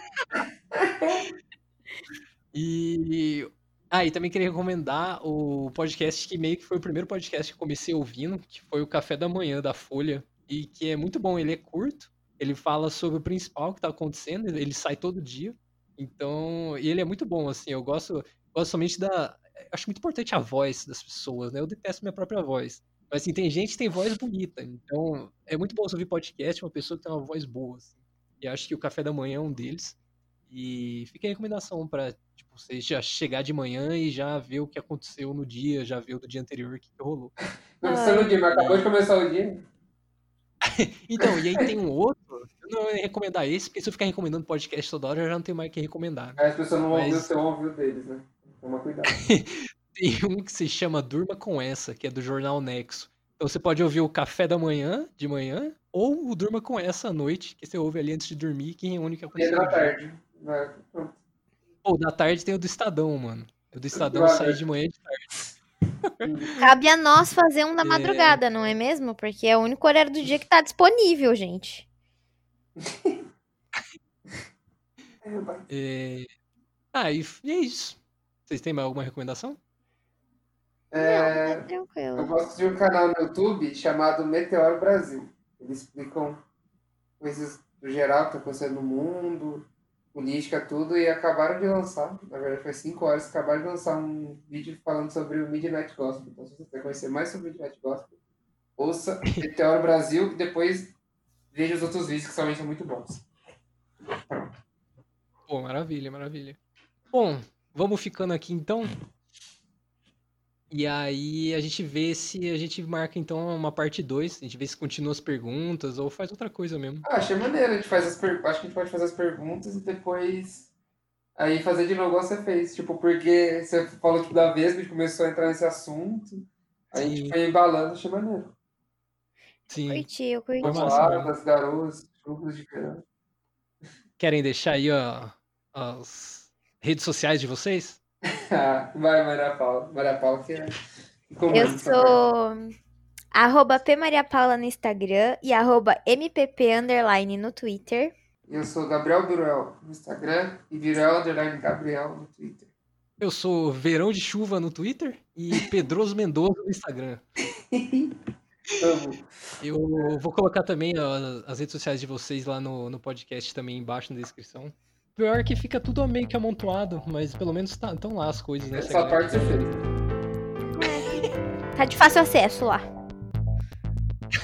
E. Ah, e também queria recomendar o podcast que meio que foi o primeiro podcast que eu comecei ouvindo, que foi o Café da Manhã da Folha, e que é muito bom, ele é curto, ele fala sobre o principal que tá acontecendo, ele sai todo dia. Então, e ele é muito bom, assim, eu gosto, gosto somente da. Acho muito importante a voz das pessoas, né? Eu detesto minha própria voz. Mas assim, tem gente que tem voz bonita, então é muito bom ouvir podcast, uma pessoa que tem uma voz boa, assim. E acho que o Café da Manhã é um deles. E fica a recomendação pra tipo, você já chegar de manhã e já ver o que aconteceu no dia, já ver o do dia anterior, o que, que rolou. Não precisa no dia, mas acabou de começar o dia. Então, e aí tem um outro, eu não ia recomendar esse, porque se eu ficar recomendando podcast toda hora, eu já não tenho mais o que recomendar. Aí as pessoas não vão Mas- ouvir o seu ouvido deles, né? Toma cuidado. tem um que se chama Durma com Essa, que é do Jornal Nexo. Então você pode ouvir o café da manhã, de manhã, ou o Durma com Essa à noite, que você ouve ali antes de dormir, que reúne o que E é aconteceu. da no dia. tarde. Vai, pronto. Pô, da tarde tem o do Estadão, mano. O do Estadão Claro. sai de manhã e de tarde. Cabe a nós fazer um da É. madrugada, não é mesmo? Porque é o único horário do dia que tá disponível, gente. É... Ah, e, e é isso. Vocês têm mais alguma recomendação? É, Tranquilo. eu gosto de um canal no YouTube chamado Meteoro Brasil. Eles explicam coisas do geral que tá acontecendo no mundo, política, tudo, e acabaram de lançar, na verdade faz 5 horas, acabaram de lançar um vídeo falando sobre o Midnight Gospel. Então, se você quer conhecer mais sobre o Midnight Gospel, ouça Meteoro Brasil, e depois veja os outros vídeos que também são muito bons. Pô, maravilha, maravilha. Bom, vamos ficando aqui então. E aí a gente vê se a gente marca então uma parte 2, a gente vê se continua as perguntas ou faz outra coisa mesmo. Ah, achei maneiro, a gente faz as per... acho que a gente pode fazer as perguntas e depois aí fazer de novo igual você fez. Tipo, porque você falou tipo, da vez que a gente começou a entrar nesse assunto, aí a gente Sim. foi embalando, achei maneiro. Sim. Curti, eu curti. Foi massa mesmo. Palavras, garotos, de verão. Querem deixar aí ó, as redes sociais de vocês? Ah, vai, Maria Paula. Maria Paula que é. Eu sou arroba P Maria Paula no Instagram e arroba MPP underline no Twitter. Eu sou Gabriel Biruel no Instagram e Biruel Underline Gabriel no Twitter. Eu sou Verão de Chuva no Twitter e Pedroso Mendoza no Instagram. Amo. Eu vou colocar também as redes sociais de vocês lá no, no podcast também embaixo na descrição. Pior que fica tudo meio que amontoado, mas pelo menos tá, estão lá as coisas, né? Essa galera parte você fez. Tá de fácil acesso lá.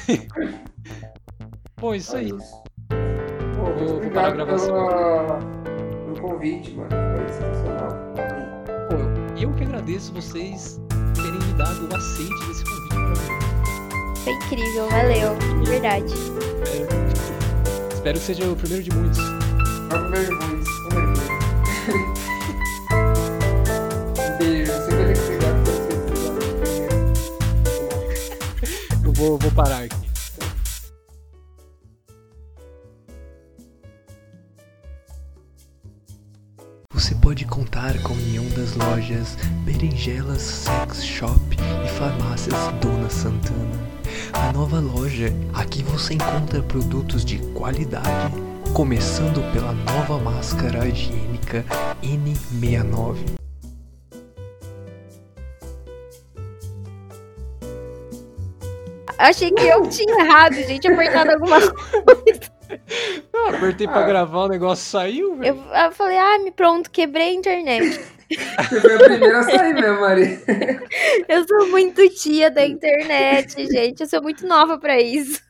Bom, isso aí. Pô, Vou- muito vou parar a obrigado gravação. pela... pelo convite, mano. Foi sensacional. Pô, eu que agradeço vocês terem me dado o aceite desse convite maravilhoso. Foi incrível, valeu. De verdade. Espero, espero que seja o primeiro de muitos. É o primeiro de muitos. Um beijo. Você que você Eu vou, vou parar aqui. Você pode contar com a união das lojas Berinjelas Sex Shop e Farmácias Dona Santana. A nova loja, aqui você encontra produtos de qualidade, começando pela nova máscara higiênica N69. Eu achei que eu tinha errado, gente, apertado alguma coisa. Eu apertei pra Ah. gravar, o negócio saiu, velho. Eu, eu falei, ah, me pronto, quebrei a internet. Você foi a primeira a sair mesmo, Maria. Eu sou muito tia da internet, gente. Eu sou muito nova pra isso.